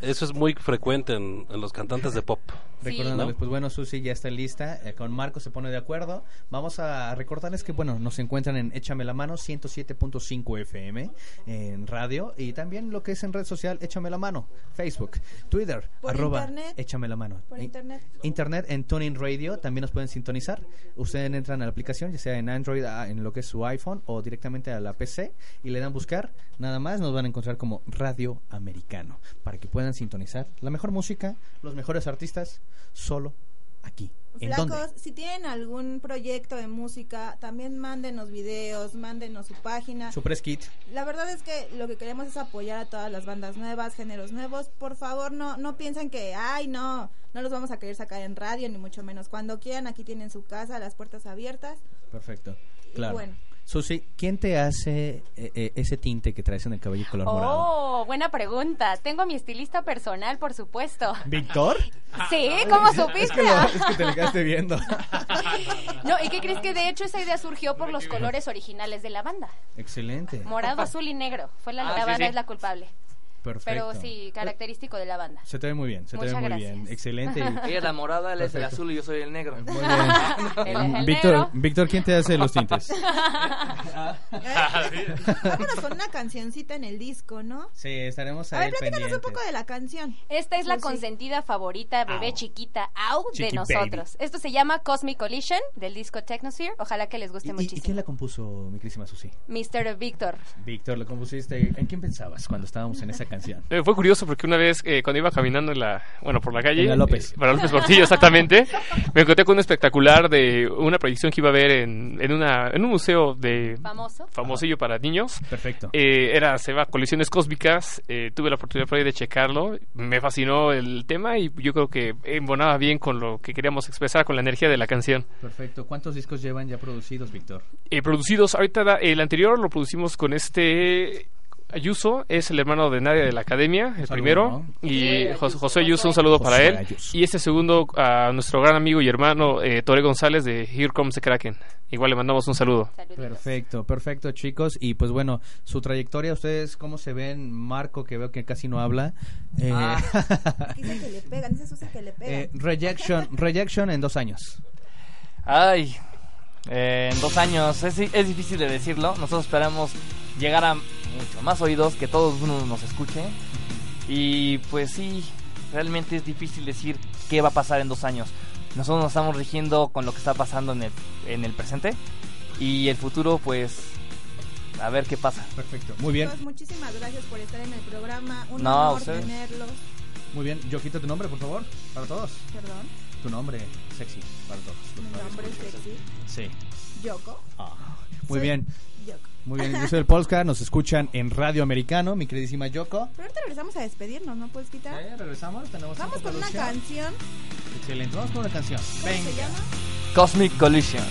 Eso es muy frecuente en, en los cantantes de pop. Recordándoles, ¿no? pues bueno, Susi ya está lista, eh, con Marco se pone de acuerdo. Vamos a recordarles que, bueno, nos encuentran en Échame la mano 107.5 FM en radio y también lo que es en red social Échame la mano, Facebook, Twitter, Por arroba internet. Échame la mano. Por internet. Internet en Tuning Radio también nos pueden sintonizar. Ustedes entran a la aplicación, ya sea en Android, ah, en lo que es su iPhone o directamente a la PC y le dan buscar. Nada más nos van a encontrar como Radio Americano para que puedan sintonizar la mejor música, los mejores artistas, solo aquí. ¿En Flacos, dónde? si tienen algún proyecto de música, también mándenos videos, mándenos su página. Su press kit. La verdad es que lo que queremos es apoyar a todas las bandas nuevas, géneros nuevos. Por favor, no no piensen que, ay, no, no los vamos a querer sacar en radio, ni mucho menos. Cuando quieran, aquí tienen su casa, las puertas abiertas. Perfecto. Y Claro. bueno. Susi, ¿quién te hace eh, eh, ese tinte que traes en el cabello color morado? Oh, buena pregunta. Tengo a mi estilista personal, por supuesto. ¿Víctor? Sí, ¿cómo Es que, supiste? lo- es que te le quedaste viendo. No, ¿y qué crees que de hecho esa idea surgió por los colores originales de la banda? Excelente. Morado, azul y negro. Fue la, Ah, la sí, banda sí. es la culpable. Perfecto. Pero sí, característico de la banda. Se te ve muy bien, se te ve Muchas muy gracias. bien. Excelente. Ella es la morada, él es el azul y yo soy el negro. Muy Él es el Víctor, negro. Víctor, ¿quién te hace los tintes? Vámonos con una cancioncita en el disco, ¿no? Sí, estaremos A ahí ver, platícanos un poco de la canción. Esta es la Pues sí. consentida favorita, bebé Au. chiquita, au, de nosotros. Esto se llama Cosmic Collision del disco Technosphere. Ojalá que les guste ¿Y, y, muchísimo. quién la compuso, mi querísima Susi? Mr. Víctor. Víctor, ¿la compusiste? ¿En quién pensabas cuando estábamos en esa canción? Eh, fue curioso porque una vez eh, cuando iba caminando en la, bueno, por la calle, la López. eh, para López Portillo exactamente, me encontré con un espectacular de una proyección que iba a haber en, en, una, en un museo de Famoso. famosillo para niños. Perfecto. Eh, era, se llama Colisiones Cósmicas, eh, tuve la oportunidad por ahí de checarlo, me fascinó el tema y yo creo que embonaba bien con lo que queríamos expresar, con la energía de la canción. Perfecto. ¿Cuántos discos llevan ya producidos, Víctor? Eh, producidos, ahorita da- el anterior lo producimos con este Ayuso, es el hermano de Nadia de la Academia, el Saludo, primero, ¿no? y Sí, Jos- Ayuso, José Ayuso, un saludo para él, Ayuso. y este segundo a nuestro gran amigo y hermano eh, Tore González de Here Comes the Kraken, igual le mandamos un saludo. Perfecto, perfecto, chicos. Y pues bueno, su trayectoria, ¿ustedes cómo se ven? Marco, que veo que casi no habla. Eh, Dice que le pegan, dice Susi que le pegan. eh, rejection, rejection en dos años. Ay, eh, en dos años, es, es difícil de decirlo. Nosotros esperamos llegar a mucho más oídos, que todo el mundo nos escuche. Y pues sí, realmente es difícil decir qué va a pasar en dos años. Nosotros nos estamos rigiendo con lo que está pasando en el, en el presente. Y el futuro, pues, a ver qué pasa. Perfecto. Muy bien, Chicos, muchísimas gracias por estar en el programa. Un No, honor ustedes. tenerlos. muy bien. Yo quito tu nombre, por favor, para todos. Perdón. Tu nombre sexy para todos. los Mi nombre sexy. Sí. Yoko. Ah, muy Soy bien. Yoko. Muy bien, yo soy el Polska, nos escuchan en Radio Americano, mi queridísima Yoko. Pero ahorita regresamos a despedirnos, ¿no puedes quitar? Eh, regresamos, tenemos Vamos con una canción. Excelente, vamos con una canción. ¿Cómo se llama? Cosmic Collision.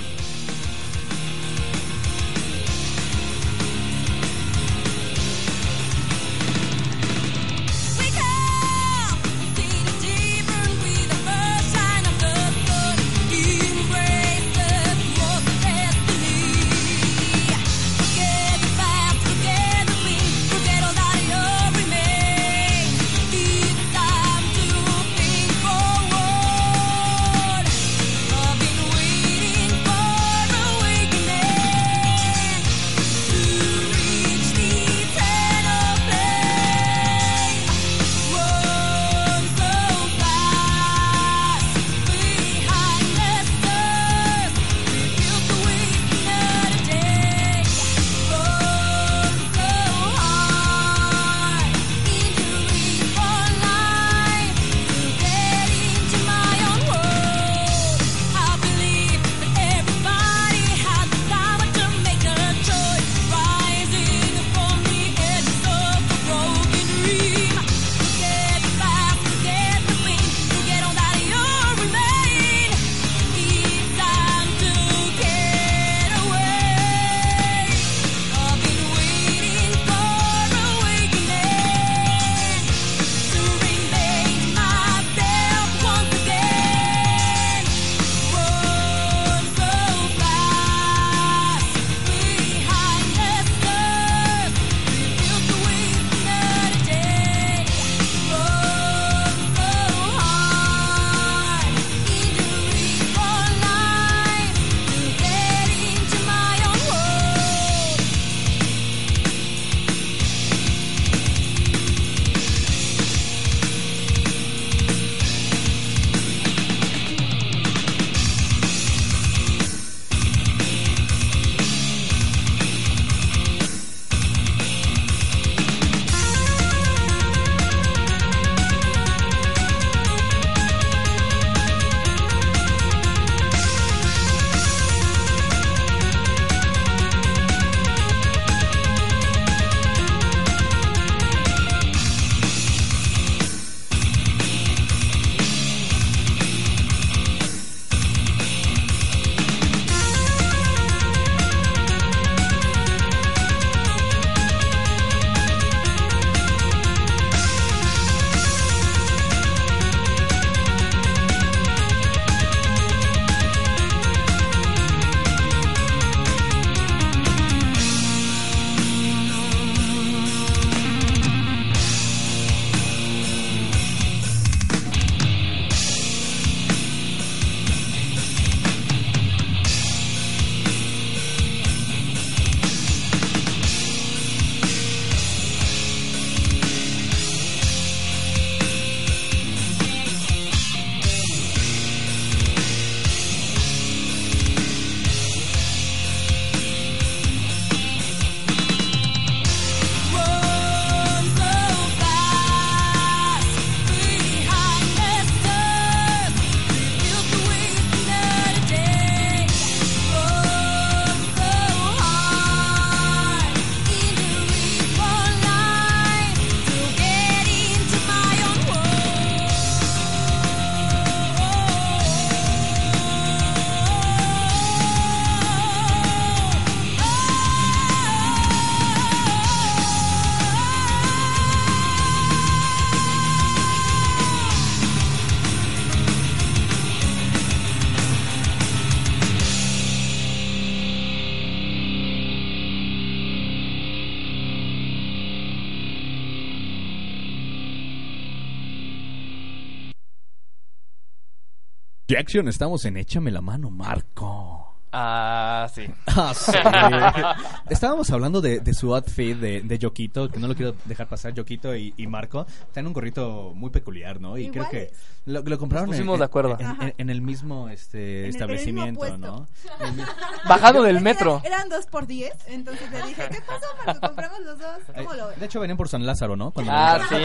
Estamos en Échame la mano, Marco. Ah, sí. Ah, sí. Estábamos hablando de, de su outfit de, de Yoquito, que no lo quiero dejar pasar, Yoquito y, y Marco. Están en un gorrito muy peculiar, ¿no? Y creo que lo, lo compraron Nos en, de acuerdo. en, en- en el mismo este, el- establecimiento, en el mismo ¿no? Bajando del metro. Eran, eran dos por diez, entonces le dije, ¿qué pasó, Marco? Compramos los dos. ¿Cómo lo ves? De hecho, venían por San Lázaro, ¿no? Cuando Ah, sí.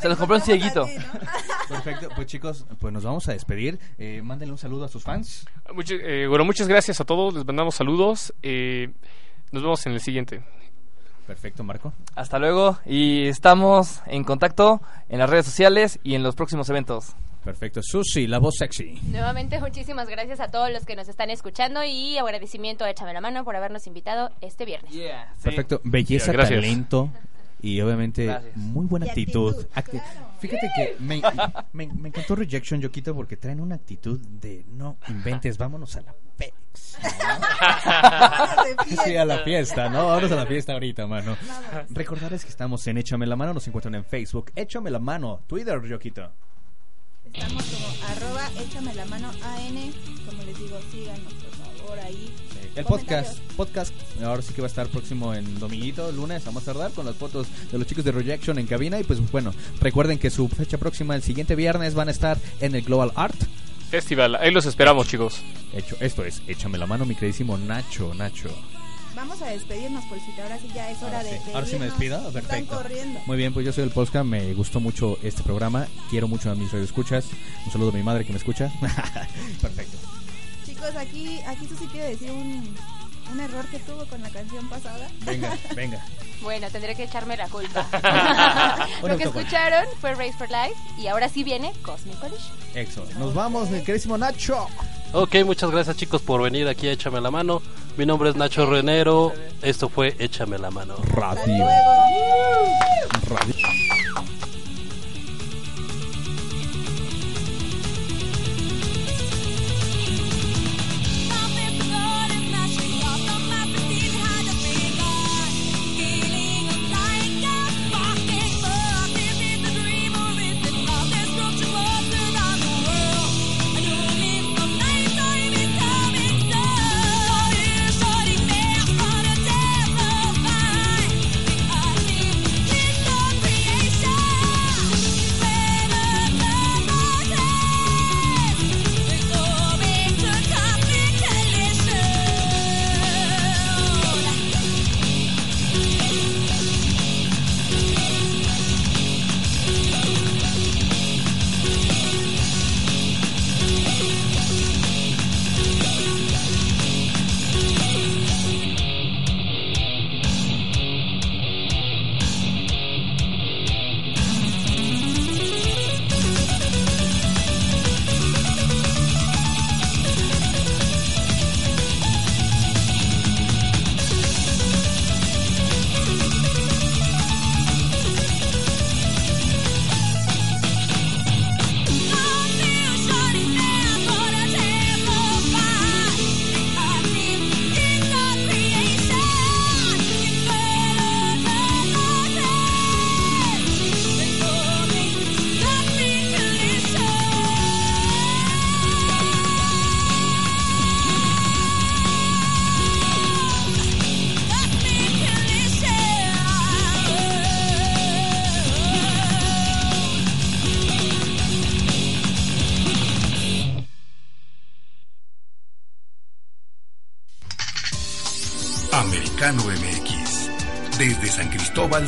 Se los compró un cieguito. Perfecto. Pues chicos, pues nos vamos a despedir. Eh, mándenle un saludo a sus fans. Mucho- eh, bueno, muchas gracias a todos, les mandamos saludos. eh, nos vemos en el siguiente. Perfecto, Marco. Hasta luego y estamos en contacto en las redes sociales y en los próximos eventos. Perfecto. Susi, la voz sexy. Nuevamente, muchísimas gracias a todos los que nos están escuchando y agradecimiento a Échame la Mano por habernos invitado este viernes. Perfecto. Belleza, Yeah, talento y obviamente Gracias. muy buena Y actitud. actitud, Acti- Fíjate que me, me, me encantó Rejection, Yoquito, porque traen una actitud de no inventes, vámonos a la PEX. Sí, a la fiesta, ¿no? Vámonos a la fiesta ahorita, mano. Recordarles que estamos en Échame la Mano, nos encuentran en Facebook, Échame la Mano, Twitter, Yoquito. Estamos como arroba échame la mano AN. Como les digo, síganos por favor ahí. El podcast, podcast, ahora sí que va a estar próximo en dominguito, lunes, a más tardar, con las fotos de los chicos de Rejection en cabina. Y pues bueno, recuerden que su fecha próxima, el siguiente viernes, van a estar en el Global Art. Festival, ahí los esperamos, chicos. Hecho, esto es, échame la mano, mi queridísimo Nacho, Nacho. Vamos a despedirnos, Polcita. Ahora sí ya es hora de, de Ahora sí me despido, Están perfecto. corriendo. Muy bien, pues yo soy el Polska, me gustó mucho este programa, quiero mucho a mis radioescuchas. Un saludo a mi madre que me escucha. Perfecto. Chicos, aquí, aquí Susi quiere decir un, un error que tuvo con la canción pasada. Venga, venga. Bueno, tendré que echarme la culpa. Lo que escucharon fue Race for Life y ahora sí viene Cosmic Collision. Exo. Nos vamos, mi queridísimo Nacho. Ok, muchas gracias chicos por venir aquí a Échame la Mano. Mi nombre es Nacho Renero. Esto fue Échame la Mano. Radio. Radio.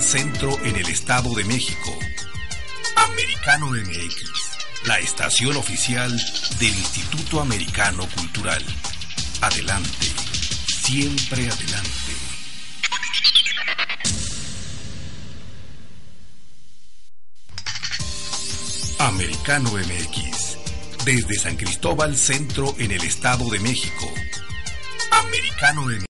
Centro en el Estado de México. Americano MX. La estación oficial del Instituto Americano Cultural. Adelante. Siempre adelante. Americano MX. Desde San Cristóbal Centro en el Estado de México. Americano MX.